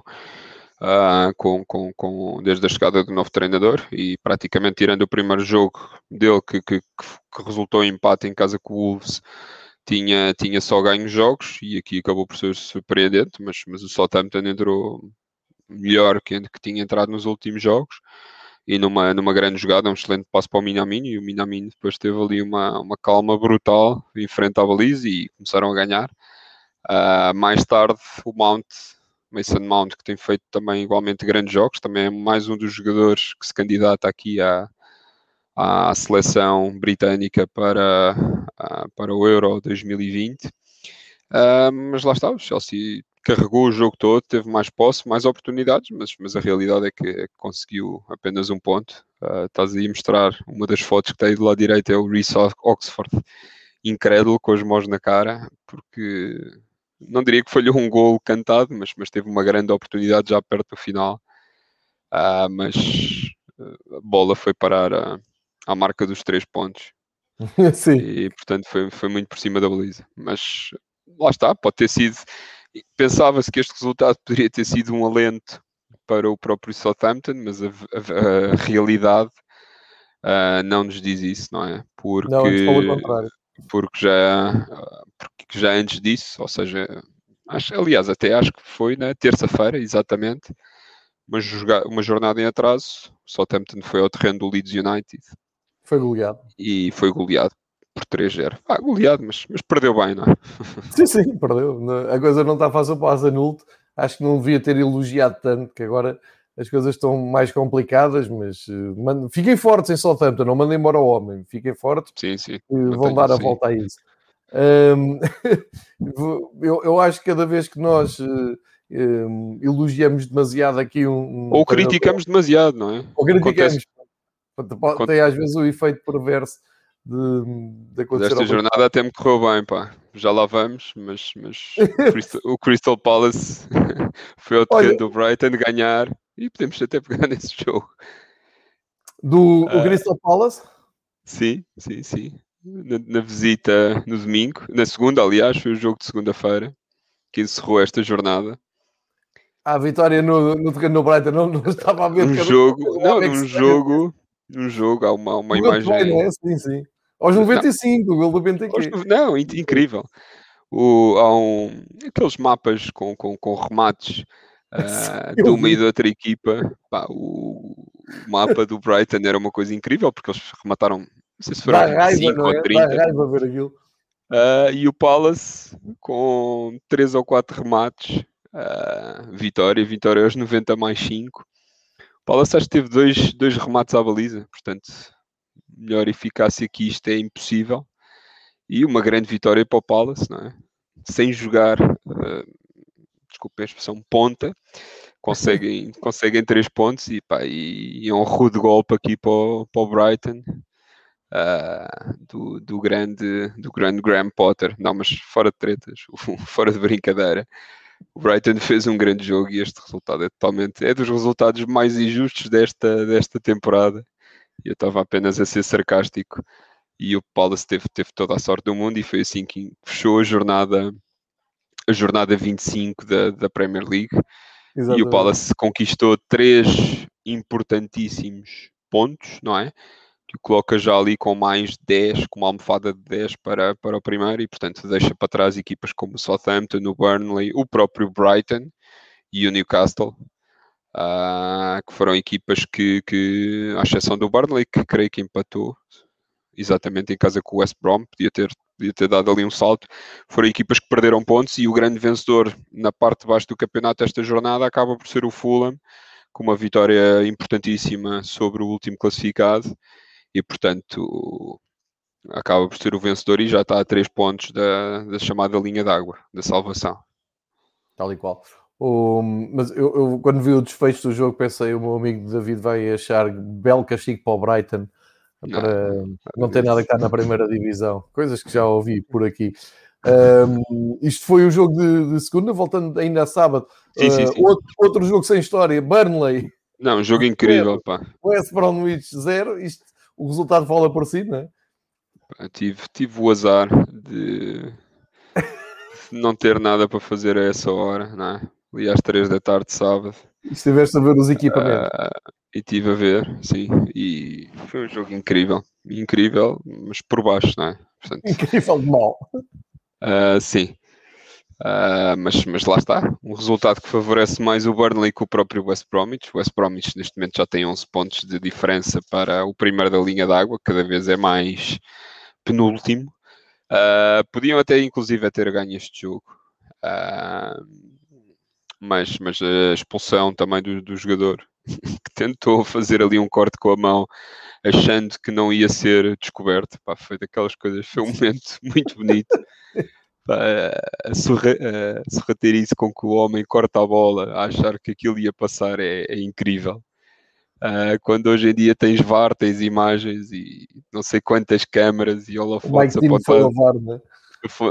uh, com, com, com, desde a chegada do novo treinador e praticamente tirando o primeiro jogo dele que, que, que resultou em empate em casa com o Wolves, tinha, tinha só ganho jogos e aqui acabou por ser surpreendente, mas, mas o Southampton entrou melhor que, que tinha entrado nos últimos jogos e numa, numa grande jogada, um excelente passo para o Minamino e o Minamino depois teve ali uma, uma calma brutal em frente à baliza e começaram a ganhar. Uh, mais tarde o Mount, Mason Mount, que tem feito também igualmente grandes jogos, também é mais um dos jogadores que se candidata aqui à, à seleção britânica para, uh, para o Euro 2020. Uh, ah, mas lá está, o Chelsea carregou o jogo todo, teve mais posse, mais oportunidades, mas, mas a realidade é que, é que conseguiu apenas um ponto. Uh, estás aí a mostrar uma das fotos que aí do lado direito, é o Reece Oxford, incrédulo, com as mãos na cara, porque não diria que falhou um gol cantado, mas, mas teve uma grande oportunidade já perto do final. Uh, mas a bola foi parar a, à marca dos três pontos. Sim. E portanto foi, foi muito por cima da baliza. Mas lá está, pode ter sido Pensava-se que este resultado poderia ter sido um alento para o próprio Southampton, mas a, a, a realidade uh, não nos diz isso, não é? Porque, não, porque, já, porque já antes disso, ou seja, acho, aliás, até acho que foi na terça-feira, exatamente, uma, uma jornada em atraso, o Southampton foi ao terreno do Leeds United. Foi goleado. E foi goleado por 3-0. Ah, goleado, mas, mas perdeu bem, não é? Sim, sim, perdeu. A coisa não está fácil para o Azanulto. Acho que não devia ter elogiado tanto, que agora as coisas estão mais complicadas, mas uh, fiquem fortes em Southampton, não mandem embora o homem, fiquem fortes, sim, sim. vão dar a sim. volta a isso. Um, eu, eu, acho que cada vez que nós uh, um, elogiamos demasiado aqui um. Ou criticamos demasiado, não é? Ou criticamos. Acontece... Tem às vezes o efeito perverso de, de acontecer. Esta jornada até me correu bem, pá. Já lá vamos, mas, mas o Crystal Palace foi ao terreno do Brighton ganhar e podemos até pegar nesse jogo. Do uh, Crystal Palace? Sim, sim, sim. Na, na, visita no domingo, na segunda, aliás, foi o jogo de segunda-feira que encerrou esta jornada. A vitória no, no terreno do Brighton não, não estava a ver. Um jogo, não, num jogo, num jogo há uma, uma imagem. Bem, é? Sim, sim. Aos 95, não, o gol do Bentancur. Não, incrível. O, há um, aqueles mapas com, com, com remates uh, de uma e da outra equipa. Pá, o, o, mapa do Brighton era uma coisa incrível porque eles remataram, não sei se foram 5 ou 30. É? Raiva ver aquilo. Uh, e o Palace com 3 ou 4 remates. Uh, vitória, vitória aos 90 mais 5. O Palace acho que teve dois, dois remates à baliza, portanto melhor eficácia que isto é impossível. E uma grande vitória para o Palace, não é? sem jogar, uh, desculpa a expressão, ponta, conseguem, conseguem três pontos e, pá, e, e é um rude golpe aqui para o, para o Brighton. Uh, do, do, grande do grande Graham Potter, não, mas fora de tretas, fora de brincadeira, o Brighton fez um grande jogo e este resultado é totalmente é dos resultados mais injustos desta, desta temporada eu estava apenas a ser sarcástico e o Palace teve, teve toda a sorte do mundo e foi assim que fechou a jornada a jornada 25 da, da Premier League Exatamente. e o Palace conquistou três importantíssimos pontos, não é? Que o coloca já ali com mais 10, com uma almofada de 10 para, para o primeiro e, portanto, deixa para trás equipas como o Southampton, o Burnley, o próprio Brighton e o Newcastle, uh, que foram equipas que, que, à exceção do Burnley, que creio que empatou exatamente em casa com o West Brom, podia ter, podia ter dado ali um salto, foram equipas que perderam pontos e o grande vencedor na parte de baixo do campeonato esta jornada acaba por ser o Fulham, com uma vitória importantíssima sobre o último classificado e portanto acaba por ser o vencedor e já está a três pontos da, da chamada linha d'água, da salvação. Tal e qual. Mas eu, eu, quando vi o desfecho do jogo pensei o meu amigo David vai achar belo castigo para o Brighton para não, não ter nada que estar na primeira divisão. Coisas que já ouvi por aqui. Um, isto foi o jogo de, de, segunda, voltando ainda a sábado. Sim, sim, sim. Uh, outro, outro, jogo sem história, Burnley. Não, um jogo incrível, pá. West Bromwich 0. Isto, o resultado fala por si, não é? tive, tive o azar de não ter nada para fazer a essa hora, não é? Ali às 3 da tarde, sábado. E estiveste a ver os equipamentos? Uh, e estive a ver, sim. E foi um jogo incrível. Incrível, mas por baixo, não é? Portanto, incrível de mal. Uh, sim. Uh, mas, mas lá está, um resultado que favorece mais o Burnley que o próprio West Bromwich. O West Bromwich neste momento já tem 11 pontos de diferença para o primeiro da linha d'água, cada vez é mais penúltimo. Uh, podiam até inclusive ter ganho este jogo, uh, mas, mas a expulsão também do, do jogador que tentou fazer ali um corte com a mão achando que não ia ser descoberto. Pá, foi daquelas coisas, foi um momento muito bonito a, sorrateirice com que o homem corta a bola, a achar que aquilo ia passar é, é incrível. Uh, quando hoje em dia tens VAR, tens imagens e não sei quantas câmaras e holofotes apontados, né?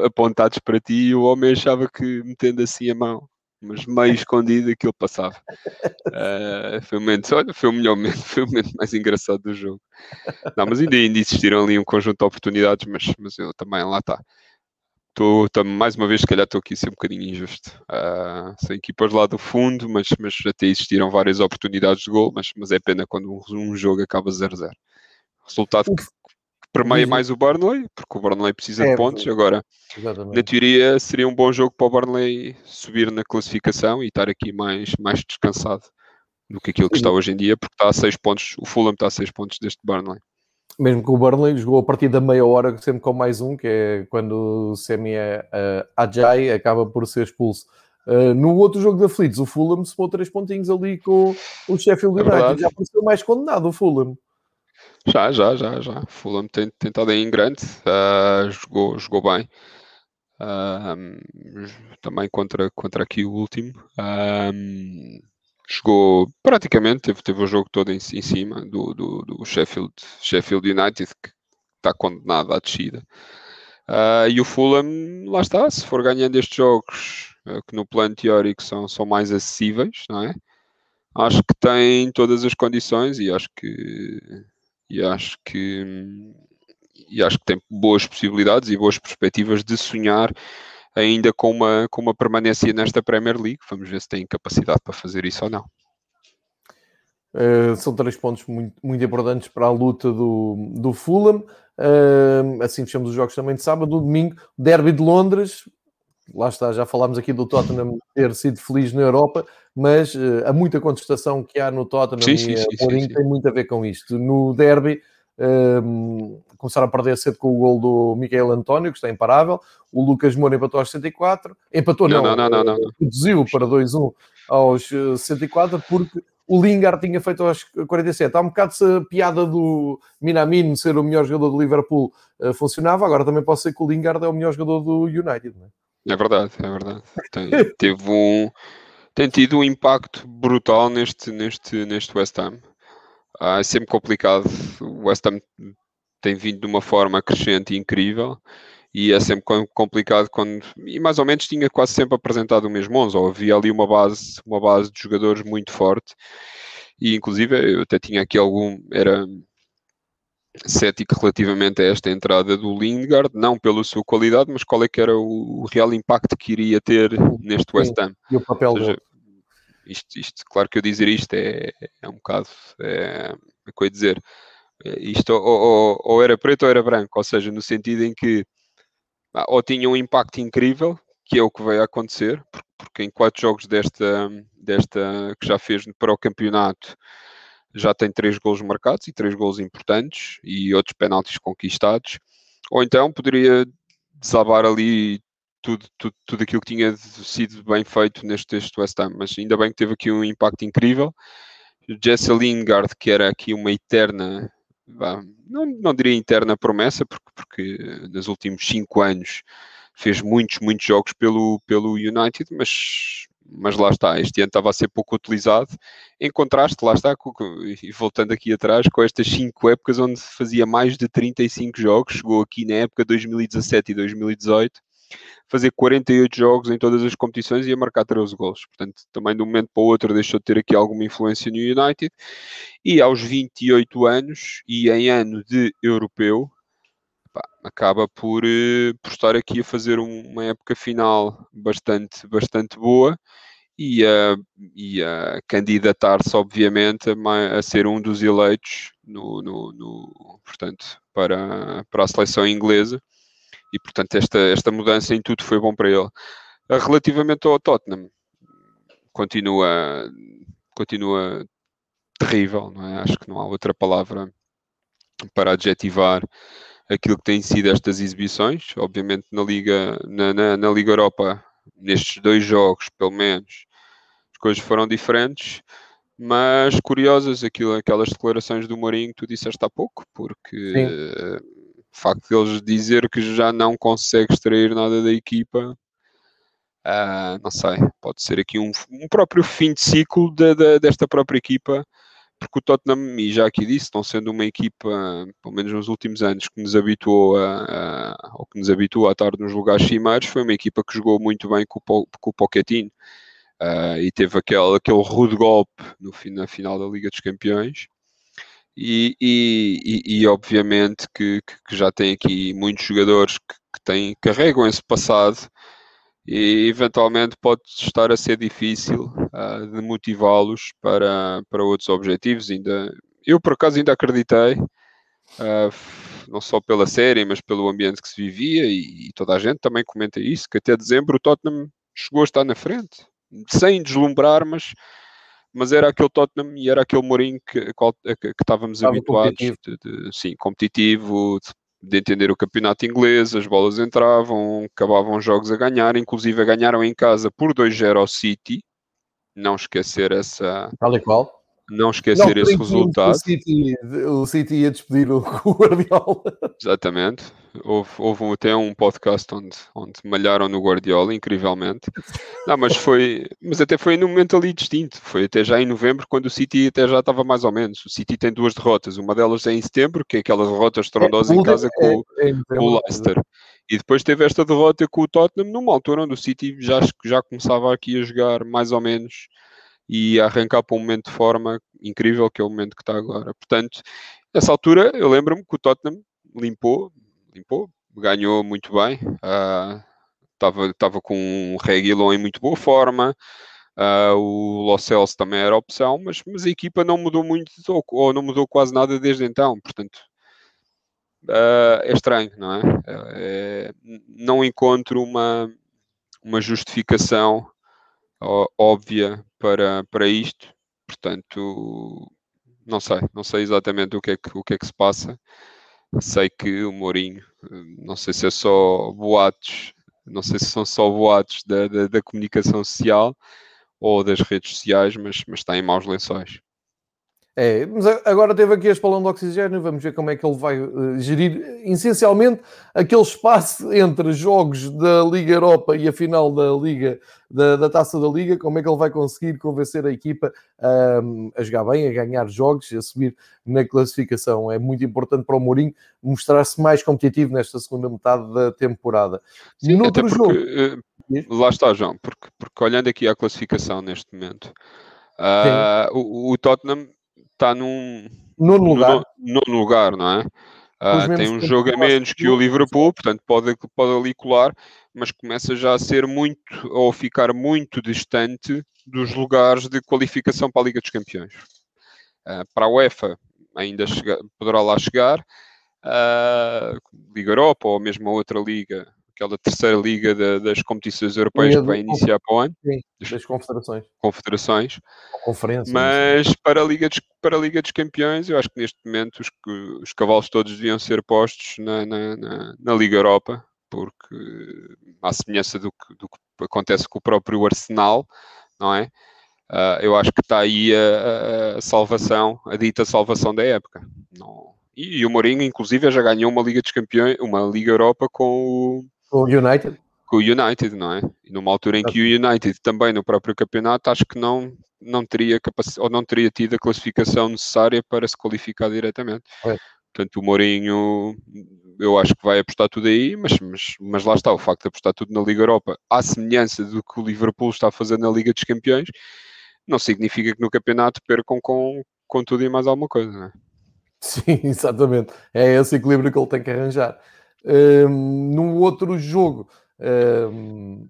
apontados para ti, e o homem achava que metendo assim a mão, mas meio escondido, aquilo passava. Uh, foi, um momento, olha, foi o melhor momento, foi o momento mais engraçado do jogo. Não, mas ainda, ainda existiram ali um conjunto de oportunidades, mas, mas eu também lá está estou mais uma vez, se calhar estou aqui a ser um bocadinho injusto. Uh, são equipas lá do fundo, mas, mas até existiram várias oportunidades de gol, mas, mas é pena quando um, um jogo acaba 0-0. Resultado que permeia mais o Burnley, porque o Burnley precisa é, de pontos. Agora, exatamente. na teoria, seria um bom jogo para o Burnley subir na classificação e estar aqui mais, mais descansado do que aquilo que está hoje em dia, porque está a 6 pontos, o Fulham está a 6 pontos deste Burnley mesmo que o Burnley jogou a partir da meia hora, sempre com mais um, que é quando o Semi uh, Ajay acaba por ser expulso. Uh, no outro jogo da Fleets, o Fulham se 3 pontinhos ali com o Sheffield é United. É já pareceu mais condenado o Fulham. Já, já, já, já. Fulham tem, estado em grande, uh, jogou, jogou bem. Uh, também contra, contra aqui o último. Uh, jogou praticamente, teve, teve o jogo todo em, em cima do, do, do, Sheffield, Sheffield United, que está condenado à descida. Uh, e o Fulham, lá está, se for ganhando estes jogos, uh, que no plano teórico são, são mais acessíveis, não é? Acho que tem todas as condições e acho que e acho que e acho que tem boas possibilidades e boas perspectivas de sonhar ainda com uma, com uma permanência nesta Premier League. Vamos ver se tem capacidade para fazer isso ou não. Uh, são três pontos muito, muito importantes para a luta do, do Fulham. Uh, assim fechamos os jogos também de sábado. No domingo, Derby de Londres. Lá está, já falámos aqui do Tottenham ter sido feliz na Europa, mas uh, há muita contestação que há no Tottenham sim, sim, e sim, tem muito a ver com isto. No Derby, um, começaram a perder cedo com o gol do Miguel António, que está imparável. O Lucas Moura empatou aos 64. Empatou, não, não, não, não, não, não. reduziu para 2-1 aos 64, porque o Lingard tinha feito aos 47. Há um bocado se a piada do Minamino ser o melhor jogador do Liverpool uh, funcionava, agora também pode ser que o Lingard é o melhor jogador do United. Não é? É verdade, é verdade. Tem, teve um, tem tido um impacto brutal neste, neste, neste West Ham. Ah, é sempre complicado. O West Ham tem vindo de uma forma crescente e incrível e é sempre complicado quando e mais ou menos tinha quase sempre apresentado o mesmo 11 ou havia ali uma base uma base de jogadores muito forte e inclusive eu até tinha aqui algum era cético relativamente a esta entrada do Lingard, não pela sua qualidade, mas qual é que era o real impacto que iria ter neste West Ham. E o papel seja, isto, isto, claro que eu dizer isto é, é um bocado, é, é coisa dizer, é, isto ou, ou, ou, era preto ou era branco, ou seja, no sentido em que ou tinha um impacto incrível, que é o que vai acontecer, porque, porque em quatro jogos desta, desta que já fez para o campeonato, já tem três gols marcados e três gols importantes e outros penaltis conquistados, ou então poderia desabar ali tudo, tudo, tudo aquilo que tinha sido bem feito neste, neste West Ham, mas ainda bem que teve aqui um impacto incrível. Jesse Lingard, que era aqui uma eterna, não, não diria eterna promessa, porque, porque nos últimos cinco anos fez muitos, muitos jogos pelo, pelo United, mas mas lá está, este ano estava a ser pouco utilizado, em contraste, lá está, e voltando aqui atrás, com estas 5 épocas onde fazia mais de 35 jogos, chegou aqui na época 2017 e 2018, fazer 48 jogos em todas as competições e a marcar 13 gols. Portanto, também de um momento para o outro deixou de ter aqui alguma influência no United. E aos 28 anos, e em ano de europeu, pá, acaba por, eh, por estar aqui a fazer uma época final bastante, bastante boa e a, e a candidatar-se, obviamente, a, a, ser um dos eleitos no, no, no, portanto, para, para a seleção inglesa. E, portanto, esta, esta mudança em tudo foi bom para ele. Relativamente ao Tottenham, continua, continua terrível, não é? Acho que não há outra palavra para adjetivar aquilo que têm sido estas exibições. Obviamente na Liga, na, na, na Liga Europa, nestes dois jogos, pelo menos, as coisas foram diferentes, mas curiosas aquilo, aquelas declarações do Mourinho que tu disseste há pouco, porque uh, o facto deles dizer que já não consegue extrair nada da equipa, uh, não sei, pode ser aqui um, um próprio fim de ciclo de, de, desta própria equipa porque o Tottenham, e já aqui disse, estão sendo uma equipa, pelo menos nos últimos anos, que nos habituou a, a ou que nos habituou a estar nos lugares cimeiros, foi uma equipa que jogou muito bem com o, com o Pochettino uh, e teve aquele, aquele rude golpe no, na final da Liga dos Campeões. E, e, e, e obviamente que, que, já tem aqui muitos jogadores que, que têm, carregam esse passado e eventualmente pode estar a ser difícil uh, de motivá-los para, para outros objetivos. Ainda, eu, por acaso, ainda acreditei, uh, não só pela série, mas pelo ambiente que se vivia, e, e, toda a gente também comenta isso, que até dezembro o Tottenham chegou a estar na frente, sem deslumbrar, mas, mas era aquele Tottenham e era aquele Mourinho que, que, que estávamos Estava habituados, competitivo. De, de, sim, competitivo, de de entender o campeonato inglês, as bolas entravam, acabavam jogos a ganhar, inclusive ganharam em casa por 2-0 ao City, não esquecer essa. Tal e qual não esquecer não, esse resultado. O City, o City ia despedir o, o Guardiola. Exatamente. Houve, houve até um podcast onde, onde malharam no Guardiola, incrivelmente. Não, mas foi, mas até foi num momento ali distinto. Foi até já em novembro, quando o City até já estava mais ou menos. O City tem duas derrotas. Uma delas é em setembro, que é aquela derrota estrondosa é, em casa é, com, é, com o Leicester. E depois teve esta derrota com o Tottenham, numa altura onde o City já, já começava aqui a jogar mais ou menos e arrancar para um momento de forma incrível que é o momento que está agora. Portanto, nessa altura eu lembro-me que o Tottenham limpou, limpou, ganhou muito bem, estava uh, com um Reguilon em muito boa forma, uh, o Los Celso também era opção, mas, mas a equipa não mudou muito ou, ou não mudou quase nada desde então, portanto uh, é estranho, não é? é? Não encontro uma, uma justificação óbvia para, para isto. Portanto, não sei, não sei exatamente o que é que, o que, é que se passa. Sei que o Mourinho, não sei se é só boatos, não sei se são só boatos da, da, da comunicação social ou das redes sociais, mas, mas está em maus lençóis. É, mas agora teve aqui este balão de oxigênio, vamos ver como é que ele vai uh, gerir, essencialmente, aquele espaço entre jogos da Liga Europa e a final da Liga, da, da Taça da Liga, como é que ele vai conseguir convencer a equipa um, a jogar bem, a ganhar jogos, a subir na classificação. É muito importante para o Mourinho mostrar-se mais competitivo nesta segunda metade da temporada. Sim, até porque, jogo... uh, lá está, João, porque, porque olhando aqui à classificação neste momento, uh, o, o Tottenham está num nono lugar. No, nono lugar, não é? Uh, tem um jogo a menos que o Liverpool, portanto pode, pode ali colar, mas começa já a ser muito, ou ficar muito distante dos lugares de qualificação para a Liga dos Campeões. Uh, para a UEFA ainda chega, poderá lá chegar, uh, Liga Europa ou mesmo a outra liga, aquela terceira liga de, das competições europeias que vai iniciar para o ano. Sim, das confederações. Confederações. Conferência. Mas para a, Liga dos, para a Liga dos Campeões, eu acho que neste momento os, os cavalos todos deviam ser postos na, na, na, na Liga Europa, porque à semelhança do que, do que acontece com o próprio Arsenal, não é? Uh, eu acho que está aí a, a, salvação, a dita salvação da época. Não... E, e, o Mourinho, inclusive, já ganhou uma Liga dos Campeões, uma Liga Europa com o, o United. Com o United, não é? E numa altura em que o United também no próprio campeonato acho que não, não teria capacidade ou não teria tido a classificação necessária para se qualificar diretamente. É. Portanto, o Mourinho eu acho que vai apostar tudo aí, mas, mas, mas lá está, o facto de apostar tudo na Liga Europa, à semelhança do que o Liverpool está a fazer na Liga dos Campeões, não significa que no campeonato percam com, com tudo e mais alguma coisa, não é? Sim, exatamente. É esse equilíbrio que ele tem que arranjar. Um, no outro jogo. Um,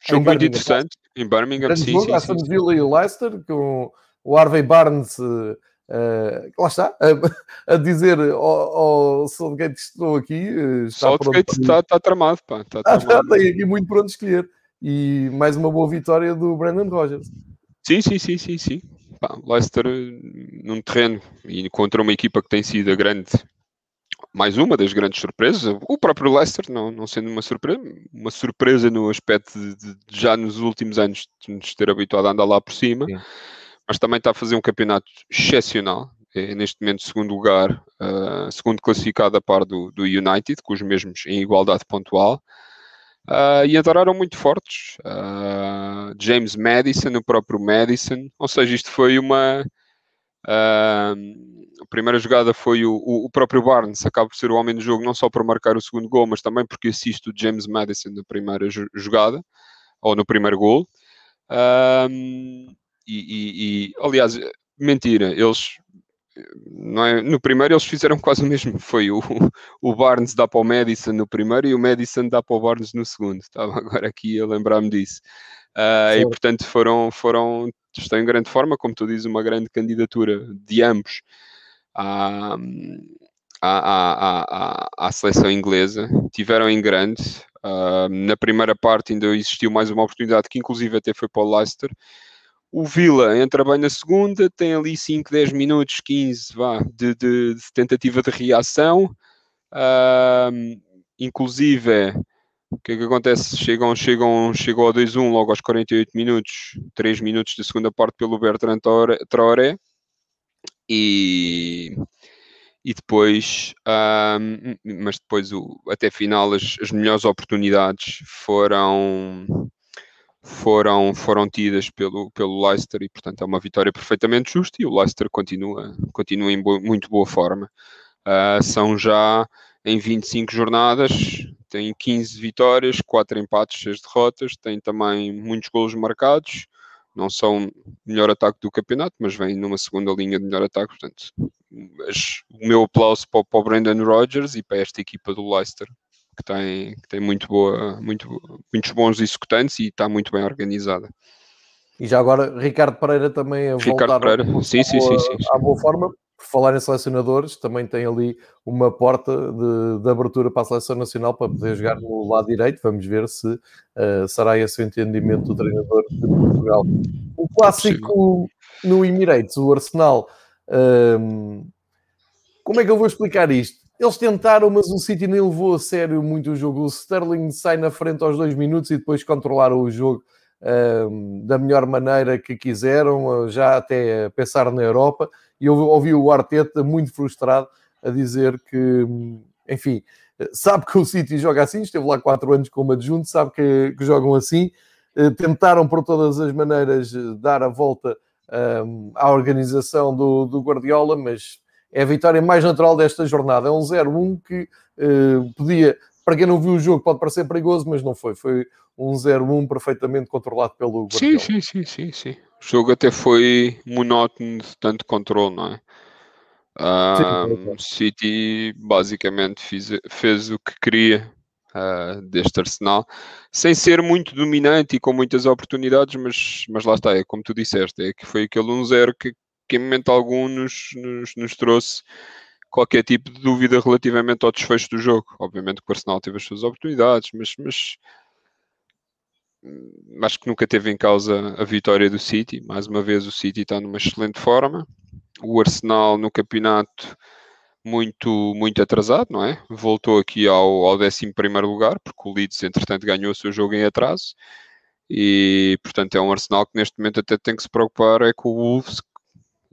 jogo muito interessante em Birmingham, sim, jogo, sim, Aston Villa e Leicester, com o Harvey Barnes. Uh, lá está, a, a dizer ao, ao Southgate estou aqui. Uh, está Southgate está, está tramado, pá. Está ah, tramado. tem aqui muito pronto escolher. E mais uma boa vitória do Brandon Rogers. Sim, sim, sim, sim, sim. Pá, Leicester num terreno e contra uma equipa que tem sido a grande, mais uma das grandes surpresas. O próprio Leicester, não, não sendo uma surpresa, uma surpresa no aspecto de, de já nos últimos anos de nos ter habituado a andar lá por cima, sim. mas também está a fazer um campeonato excepcional. É neste momento segundo lugar, uh, segundo classificado a par do, do United, com os mesmos em igualdade pontual. Uh, e entraram muito fortes. Uh, James Madison, o próprio Madison, ou seja, isto foi uma. Uh, a primeira jogada foi o, o, próprio Barnes, acaba por ser o homem do jogo, não só para marcar o segundo gol, mas também porque assiste o James Madison na primeira jogada, ou no primeiro gol. E, e, e, aliás, mentira, eles é? No primeiro eles fizeram quase o mesmo. Foi o, o Barnes dá para o Madison no primeiro e o Madison dá para o Barnes no segundo. Estava agora aqui a lembrar-me disso. Uh, e portanto foram, foram, estão em grande forma, como tu dizes, uma grande candidatura de ambos à, à, à, à, seleção inglesa. Tiveram em grande. Uh, na primeira parte ainda existiu mais uma oportunidade que inclusive até foi para o Leicester o Vila entra bem na segunda, tem ali 5, 10 minutos, 15 vá, de, de, de tentativa de reação. Uh, inclusive, o que é que acontece? Chegam, chegam, chegam ao 2-1 logo aos 48 minutos, 3 minutos da segunda parte pelo Bertrand Traoré. E, e depois, um, mas depois o, até final as, as melhores oportunidades foram foram, foram tidas pelo, pelo Leicester e, portanto, é uma vitória perfeitamente justa e o Leicester continua, continua em bo muito boa forma. Uh, são já em 25 jornadas, tem 15 vitórias, 4 empates, 6 derrotas, tem também muitos golos marcados, não são o melhor ataque do campeonato, mas vem numa segunda linha de melhor ataque, portanto, mas o meu aplauso para, para o Brendan Rodgers e para esta equipa do Leicester, que tem, que tem muito boa, muito, muitos bons executantes e está muito bem organizada. E já agora, Ricardo Pereira também a Ricardo voltar Pereira. Sim, sim, sim, sim, à boa forma. Por falar em selecionadores, também tem ali uma porta de, de, abertura para a seleção nacional para poder jogar no lado direito. Vamos ver se uh, será esse o entendimento do treinador de Portugal. O clássico no Emirates, o Arsenal. Um, como é que eu vou explicar isto? Eles tentaram, mas o City nem levou a sério muito o jogo. O Sterling sai na frente aos dois minutos e depois controlaram o jogo da melhor maneira que quiseram, já até pensar na Europa. E eu ouvi o Arteta muito frustrado a dizer que, enfim, sabe que o City joga assim, esteve lá quatro anos como adjunto, sabe que, que jogam assim. Eh, tentaram por todas as maneiras dar a volta à organização do, do Guardiola, mas é a vitória mais natural desta jornada. É um 0-1 que uh, podia, para quem não viu o jogo, pode parecer perigoso, mas não foi. Foi um 0-1 perfeitamente controlado pelo Guardiola. Sim, sim, sim, sim, sim. O jogo até foi monótono de tanto controle, não é? Um, City basicamente fez, fez o que queria uh, deste Arsenal, sem ser muito dominante e com muitas oportunidades, mas, mas lá está, é como tu disseste, é que foi aquele 1-0 que, que em momento algum nos, nos, nos trouxe qualquer tipo de dúvida relativamente ao desfecho do jogo. Obviamente que o Arsenal teve as suas oportunidades, mas, mas acho que nunca teve em causa a vitória do City. Mais uma vez, o City está numa excelente forma. O Arsenal no campeonato muito, muito atrasado, não é? Voltou aqui ao, ao 11 lugar, porque o Leeds, entretanto, ganhou o seu jogo em atraso. E, portanto, é um Arsenal que neste momento até tem que se preocupar é com o Wolves.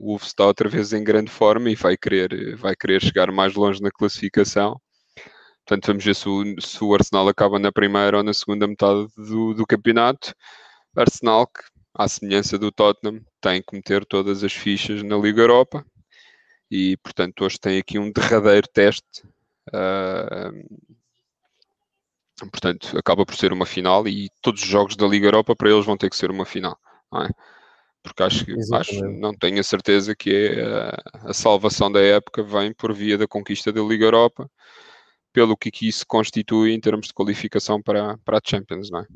O Wolves está outra vez em grande forma e vai querer, vai querer chegar mais longe na classificação. Portanto, vamos ver se o, se o Arsenal acaba na primeira ou na segunda metade do, do campeonato. Arsenal, que, à semelhança do Tottenham, tem que meter todas as fichas na Liga Europa e portanto hoje tem aqui um derradeiro teste. Uh, portanto, acaba por ser uma final e todos os jogos da Liga Europa para eles vão ter que ser uma final, é? Porque acho que acho, não tenho a certeza que é a, a, salvação da época vem por via da conquista da Liga Europa, pelo que aqui se constitui em termos de qualificação para, para a Champions, não é?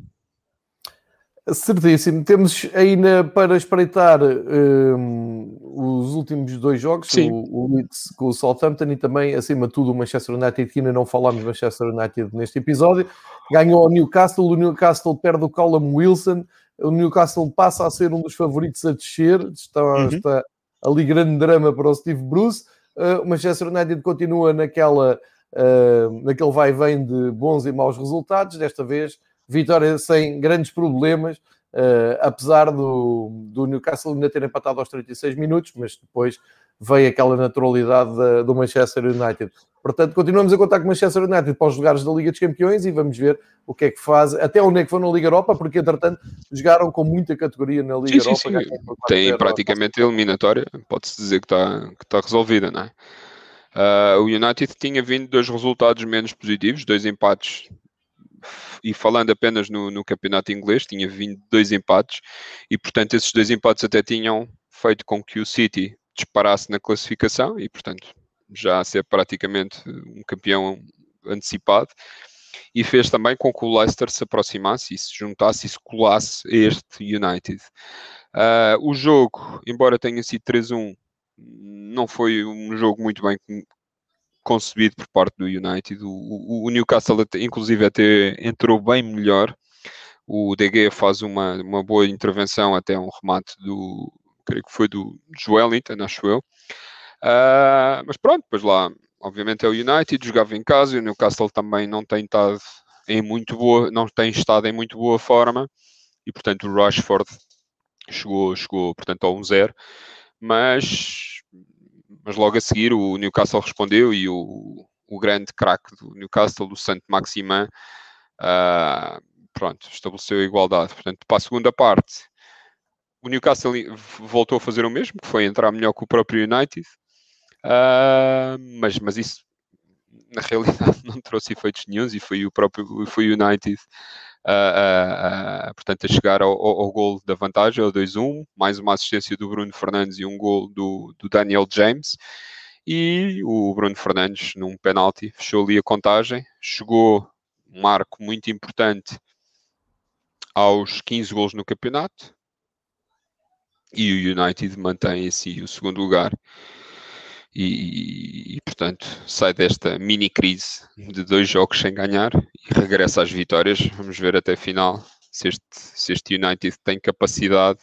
Certíssimo. Temos ainda para espreitar um, os últimos dois jogos, Sim. o, o Leeds com o Southampton e também, acima de tudo, o Manchester United, que ainda não falámos do Manchester United neste episódio. Ganhou o Newcastle, o Newcastle perde o Callum Wilson, o Newcastle passa a ser um dos favoritos a descer, está, uhum. está ali grande drama para o Steve Bruce. Uh, o Manchester United continua naquela, uh, naquele vai-vem de bons e maus resultados, desta vez vitória sem grandes problemas, uh, apesar do, do Newcastle ainda ter empatado aos 36 minutos, mas depois veio aquela naturalidade da, do Manchester United. Portanto, continuamos a contar com o Manchester United para os lugares da Liga dos Campeões e vamos ver o que é que faz, até onde é que vão na Liga Europa, porque entretanto jogaram com muita categoria na Liga sim, Europa. Sim, sim. Tem praticamente a eliminatória, pode-se dizer que está, que está resolvida, não é? Uh, o United tinha vindo dois resultados menos positivos, dois empates e falando apenas no, no, campeonato inglês, tinha vindo dois empates e, portanto, esses dois empates até tinham feito com que o City disparasse na classificação e, portanto, já a ser praticamente um campeão antecipado. E fez também com que o Leicester se aproximasse e se juntasse e se colasse a este United. Uh, o jogo, embora tenha sido 3-1, não foi um jogo muito bem concebido por parte do United. O, o, o Newcastle, inclusive, até entrou bem melhor. O DG faz uma, uma boa intervenção, até um remate do, creio que foi do Joelinton, acho eu. Uh, mas pronto, depois lá, obviamente é o United, jogava em casa e o Newcastle também não tem estado em muito boa, não tem estado em muito boa forma e portanto o Rashford chegou, chegou portanto ao 1-0, mas mas logo a seguir o Newcastle respondeu e o, o grande craque do Newcastle, o Santo Maximin, uh, pronto, estabeleceu a igualdade. Portanto, para a segunda parte, o Newcastle voltou a fazer o mesmo, que foi entrar melhor que o próprio United, uh, mas, mas isso na realidade não trouxe efeitos nenhums e foi o próprio foi o United uh, uh, portanto, a chegar ao, ao, ao gol da vantagem, ao 2-1, mais uma assistência do Bruno Fernandes e um gol do, do Daniel James. E o Bruno Fernandes, num penalti, fechou ali a contagem, chegou um marco muito importante aos 15 gols no campeonato e o United mantém assim o segundo lugar e, e, portanto sai desta mini crise de dois jogos sem ganhar e regressa às vitórias. Vamos ver até final se este, se este United tem capacidade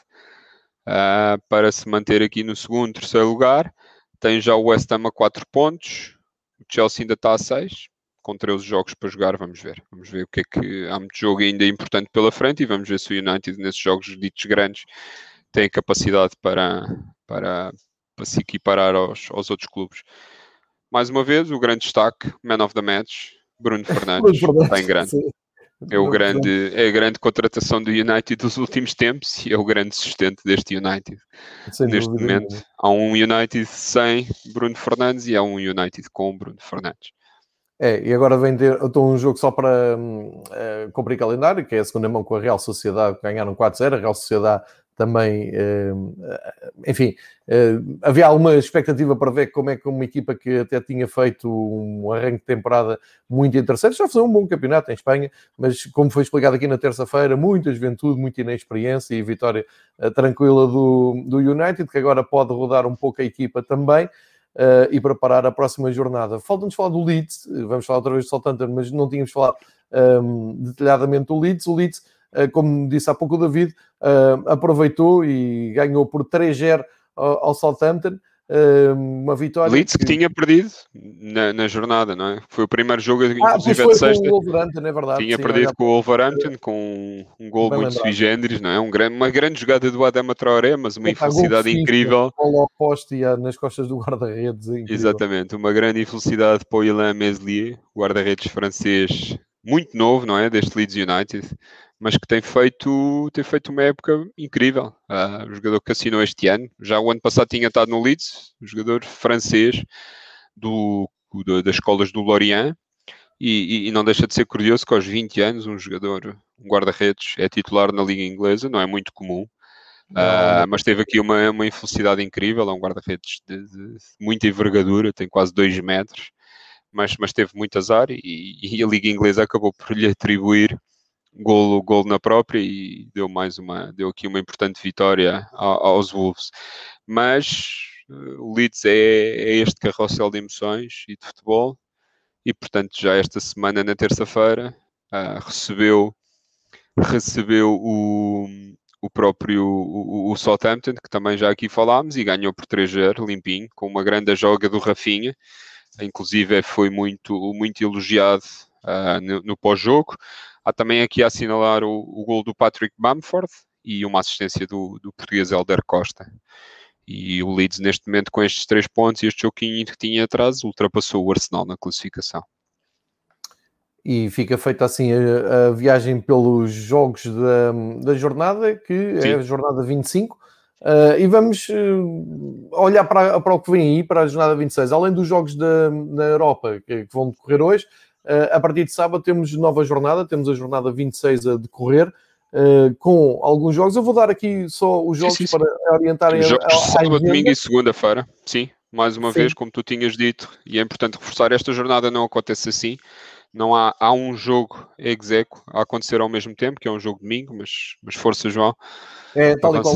uh, para se manter aqui no segundo, terceiro lugar. Tem já o West Ham a 4 pontos, o Chelsea ainda está a 6, com 13 jogos para jogar. Vamos ver. Vamos ver o que é que há muito jogo ainda importante pela frente e vamos ver se o United nesses jogos ditos grandes tem capacidade para, para, para se equiparar aos, aos outros clubes. Mais uma vez, o grande destaque, man of the match, Bruno Fernandes, está em grande. É, o grande, é a grande contratação do United dos últimos tempos e é o grande sustento deste United. Sem Neste momento, há um United sem Bruno Fernandes e há um United com Bruno Fernandes. É, e agora vem ter estou um jogo só para uh, cumprir calendário, que é a segunda mão com a Real Sociedade, que ganharam 4-0. A Real Sociedade também, enfim, havia alguma expectativa para ver como é que uma equipa que até tinha feito um arranque de temporada muito interessante, já fez um bom campeonato em Espanha, mas como foi explicado aqui na terça-feira, muita juventude, muita inexperiência e vitória tranquila do, do United, que agora pode rodar um pouco a equipa também. E preparar a próxima jornada. Falta-nos falar do Leeds, vamos falar outra vez do Southampton, mas não tínhamos falado um, detalhadamente do Leeds. O Leeds, como disse há pouco o David, uh, aproveitou e ganhou por 3-0 ao, ao Southampton uma vitória. Leeds que, que tinha perdido na, na, jornada, não é? Foi o primeiro jogo, ah, inclusive, de sexta. Com o Wolverhampton, é verdade. Tinha sim, perdido com o Wolverhampton com um gol Bem muito sui generis, não é? Um grande, uma grande jogada do Adama Traoré, mas uma infelicidade incrível. Ao oposto e nas costas do guarda-redes. Exatamente, uma grande infelicidade para o Ilan Meslier, guarda-redes francês muito novo, não é? Deste Leeds United mas que tem feito, tem feito uma época incrível. Uh, o jogador que assinou este ano, já o ano passado tinha estado no Leeds, o jogador francês do, do das escolas do Lorient, e, e, não deixa de ser curioso que aos 20 anos um jogador, um guarda-redes, é titular na Liga Inglesa, não é muito comum. Uh, mas teve aqui uma, uma infelicidade incrível, é um guarda-redes de, de, muita envergadura, tem quase 2 metros, mas, mas teve muito azar e, e a Liga Inglesa acabou por lhe atribuir golo, golo na própria e deu mais uma, deu aqui uma importante vitória aos Wolves. Mas uh, o Leeds é, é, este carrossel de emoções e de futebol e portanto já esta semana na terça-feira uh, recebeu recebeu o, o próprio o, o, Southampton, que também já aqui falámos, e ganhou por 3-0, limpinho, com uma grande joga do Rafinha, inclusive foi muito, muito elogiado uh, no, no pós-jogo. Há também aqui a assinalar o, o gol do Patrick Bamford e uma assistência do, do português Helder Costa. E o Leeds, neste momento, com estes três pontos e este joguinho que tinha atrás, ultrapassou o Arsenal na classificação. E fica feita assim a, a viagem pelos jogos da, da jornada, que Sim. é a jornada 25. Uh, e vamos uh, olhar para, para o que vem aí, para a jornada 26. Além dos jogos da, na Europa que, que vão decorrer hoje, a partir de sábado temos nova jornada, temos a jornada 26 a decorrer, uh, com alguns jogos. Eu vou dar aqui só os jogos sim, sim, sim. para orientarem jogos a, a, sábado, domingo e segunda-feira, sim. Mais uma vez, como tu tinhas dito, e é importante reforçar, esta jornada não acontece assim. Não há, há um jogo execo a acontecer ao mesmo tempo, que é um jogo domingo, mas, mas força, João. É, tal e qual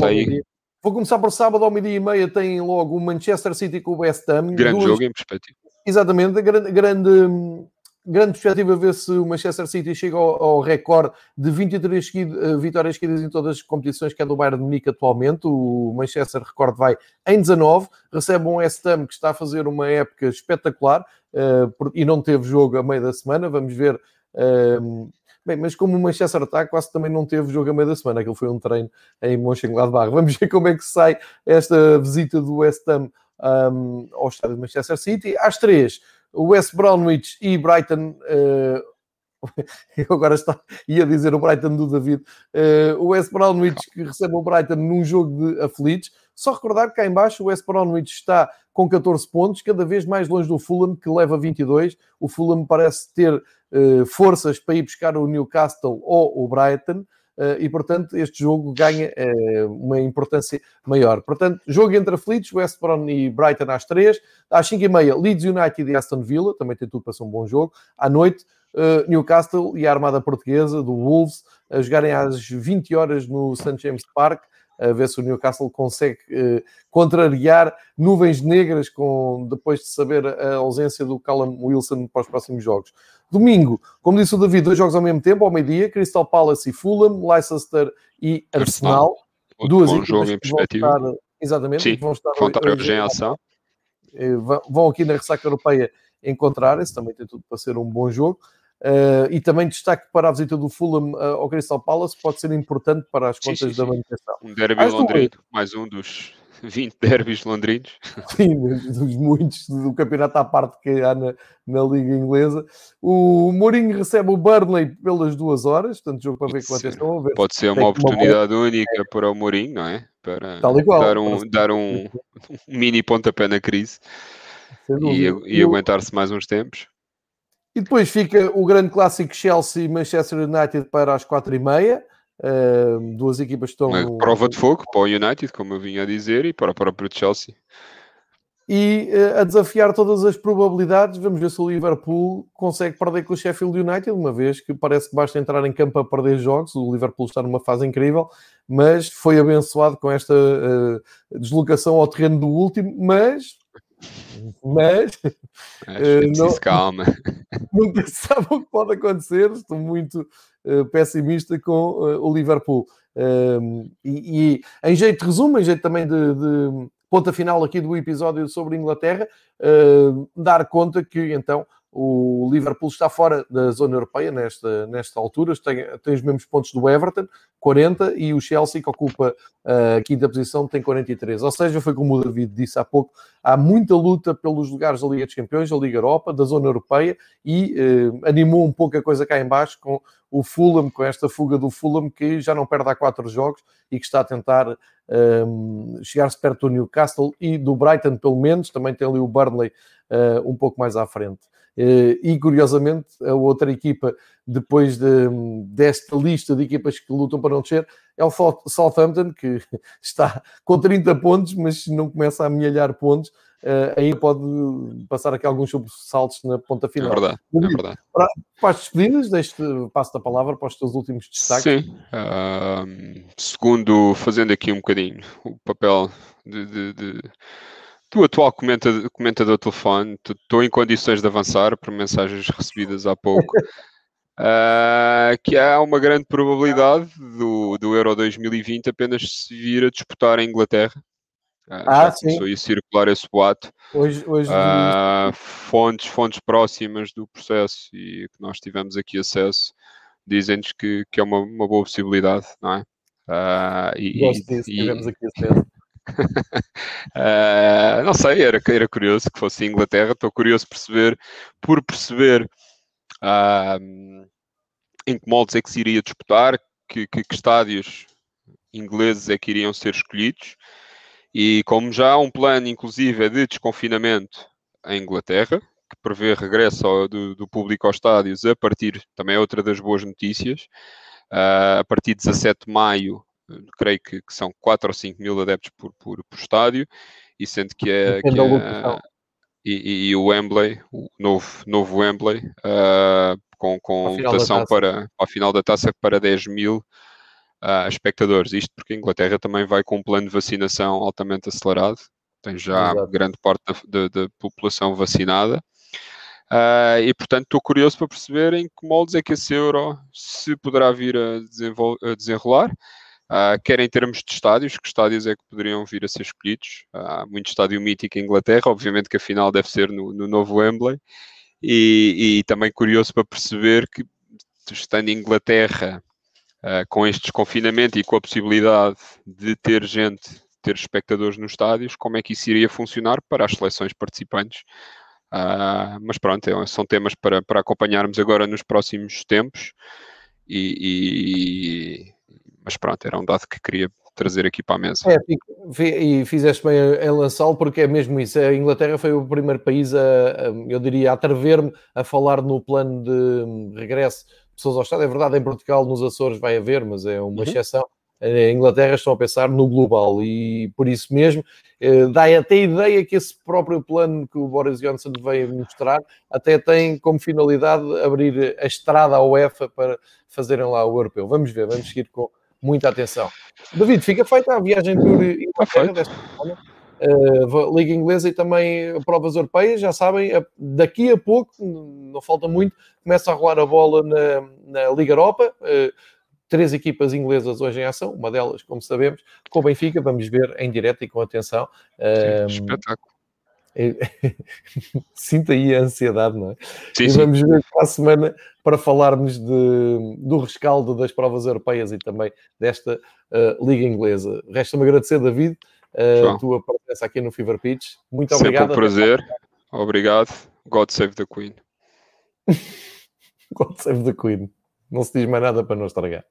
Vou começar por sábado ao meio-dia e meia. Tem logo o Manchester City com o West Ham. Grande duas... jogo em perspectiva. Exatamente, grande, grande grande perspectiva ver se o Manchester City chega ao, ao recorde de 23 seguido, uh, vitórias seguidas em todas as competições que é do Bayern de Munique atualmente. O Manchester recorde vai em 19, recebe um West Ham que está a fazer uma época espetacular uh, e não teve jogo a meio da semana. Vamos ver. Uh, Bem, mas como o Manchester está, quase também não teve jogo a meio da semana. Aquilo foi um treino em Mönchengladbach. Vamos ver como é que sai esta visita do West Ham um, ao estádio de Manchester City. Às três, West Bromwich e Brighton. Uh, eu agora está, ia dizer o Brighton do David. Uh, o West Bromwich que recebe o Brighton num jogo de aflitos. Só recordar que cá embaixo o West Bromwich está com 14 pontos, cada vez mais longe do Fulham, que leva 22. O Fulham parece ter uh, forças para ir buscar o Newcastle ou o Brighton. Uh, e, portanto, este jogo ganha uh, uma importância maior. Portanto, jogo entre aflitos, West Brom e Brighton às 3, às 5 e meia, Leeds United e Aston Villa, também tem tudo para ser um bom jogo. À noite, uh, Newcastle e a Armada Portuguesa do Wolves a jogarem às 20 horas no St. James Park a ver se o Newcastle consegue eh, contrariar nuvens negras com, depois de saber a ausência do Callum Wilson para os próximos jogos. Domingo, como disse o David, dois jogos ao mesmo tempo, ao meio-dia, Crystal Palace e Fulham, Leicester e Arsenal. Arsenal. Duas bom jogo em perspectiva. Estar, exatamente, Sim, vão estar, vão estar hoje em ação. Eh, vão aqui na ressaca europeia encontrar-se, também tem tudo para ser um bom jogo. Uh, e também destaque para a visita do Fulham uh, ao Crystal Palace, pode ser importante para as contas sim, sim, da manutenção. Um derby londrino, mais um dos 20 derbys londrinos. Sim, dos muitos do campeonato à parte que há na, na Liga Inglesa. O Mourinho recebe o Burnley pelas duas horas, portanto, jogo para ver com atenção. Ver pode ser uma oportunidade uma única para o Mourinho, não é? Para igual, dar um, dar um, um mini pontapé na crise e, e aguentar-se mais uns tempos. E depois fica o grande clássico Chelsea-Manchester United para as quatro e meia. Uh, duas equipas estão. Uma prova de fogo para o United, como eu vinha a dizer, e para o próprio Chelsea. E uh, a desafiar todas as probabilidades, vamos ver se o Liverpool consegue perder com o Sheffield United, uma vez que parece que basta entrar em campo a perder jogos. O Liverpool está numa fase incrível, mas foi abençoado com esta uh, deslocação ao terreno do último. Mas mas uh, não, calma. nunca se sabe o que pode acontecer. Estou muito uh, pessimista com uh, o Liverpool. Ehm, e, e, em jeito de resumo, em jeito também de, de ponta final aqui do episódio sobre Inglaterra, dar conta que então o Liverpool está fora da zona europeia nesta, nesta altura, tem, tem os mesmos pontos do Everton, 40, e o Chelsea, que ocupa a quinta posição, tem 43. Ou seja, foi como o David disse há pouco, há muita luta pelos lugares da Liga dos Campeões, da Liga Europa, da zona europeia, e eh, animou um pouco a coisa cá em baixo com o Fulham, com esta fuga do Fulham, que já não perde há quatro jogos e que está a tentar um, chegar-se perto do Newcastle e do Brighton, pelo menos, também tem ali o Burnley uh, um pouco mais à frente. Eh, e curiosamente, a outra equipa, depois de, desta lista de equipas que lutam para não descer, é o Southampton, que está com 30 pontos, mas não começa a amealhar pontos. Uh, aí pode passar aqui alguns sobressaltos na ponta final. É verdade, é verdade. Para, para as despedidas, deixe passo a palavra para os teus últimos destaques. Sim, uh, segundo, fazendo aqui um bocadinho o papel de, de, de Tu, atual comentador, comentador telefone, estou em condições de avançar por mensagens recebidas há pouco. Uh, que há uma grande probabilidade do, do Euro 2020 apenas se vir a disputar em Inglaterra. Uh, ah, sim. Começou a circular esse boato. Hoje, hoje uh, fontes, fontes próximas do processo e que nós tivemos aqui acesso dizem-nos que, que é uma, uma boa possibilidade, não é? Uh, e, Gosto disso, e, tivemos aqui acesso uh, não sei, era, era curioso que fosse Inglaterra. Estou curioso perceber, por perceber uh, em que moldes é que se iria disputar, que, que, que, estádios ingleses é que iriam ser escolhidos. E como já há um plano, inclusive, de desconfinamento em Inglaterra, que prevê regresso do, do, público aos estádios a partir, também é outra das boas notícias, uh, a partir de 17 de maio creio que, que, são 4 ou 5 mil adeptos por, por, por estádio, e sendo que é. Que é e, e, o Wembley, o novo, novo Wembley, uh, com, com votação para a final da taça para 10 mil uh, espectadores. Isto porque a Inglaterra também vai com um plano de vacinação altamente acelerado, tem já Exato. grande parte da, da, da população vacinada. Uh, e portanto estou curioso para perceber em que moldes é que esse euro se poderá vir a, a desenrolar. Uh, quer em termos de estádios, que estádios é que poderiam vir a ser escolhidos. Há uh, muito estádio mítico em Inglaterra, obviamente que a final deve ser no, no novo Wembley. E, e, também curioso para perceber que, estando em Inglaterra, uh, com este desconfinamento e com a possibilidade de ter gente, ter espectadores nos estádios, como é que isso iria funcionar para as seleções participantes. Ah, mas pronto, é, são temas para, para acompanharmos agora nos próximos tempos. e, e mas pronto, era um dado que queria trazer aqui para a mesa. É, e fizeste bem em lançá-lo, porque é mesmo isso. A Inglaterra foi o primeiro país a, a eu diria, a atrever-me a falar no plano de regresso de pessoas ao Estado. É verdade, em Portugal, nos Açores vai haver, mas é uma uhum. exceção. A Inglaterra estão a pensar no global e por isso mesmo eh, dá até a ideia que esse próprio plano que o Boris Johnson veio mostrar até tem como finalidade abrir a estrada à UEFA para fazerem lá o europeu. Vamos ver, vamos seguir com, muita atenção. David, fica feita a viagem por Inglaterra desta semana. Uh, Liga Inglesa e também provas europeias, já sabem, daqui a pouco, não falta muito, começa a rolar a bola na, na Liga Europa. Uh, três equipas inglesas hoje em ação, uma delas, como sabemos, com o Benfica, vamos ver em direto e com atenção. Uh, espetáculo. Sinta aí a ansiedade, não é? Sim, e vamos ver para a semana para falarmos de, do rescaldo das provas europeias e também desta uh, Liga Inglesa. Resta-me agradecer, David, uh, a tua presença aqui no Fever Pitch. Muito Sempre obrigado. um prazer. Obrigado. God save the Queen. God save the Queen. Não se diz mais nada para não estragar.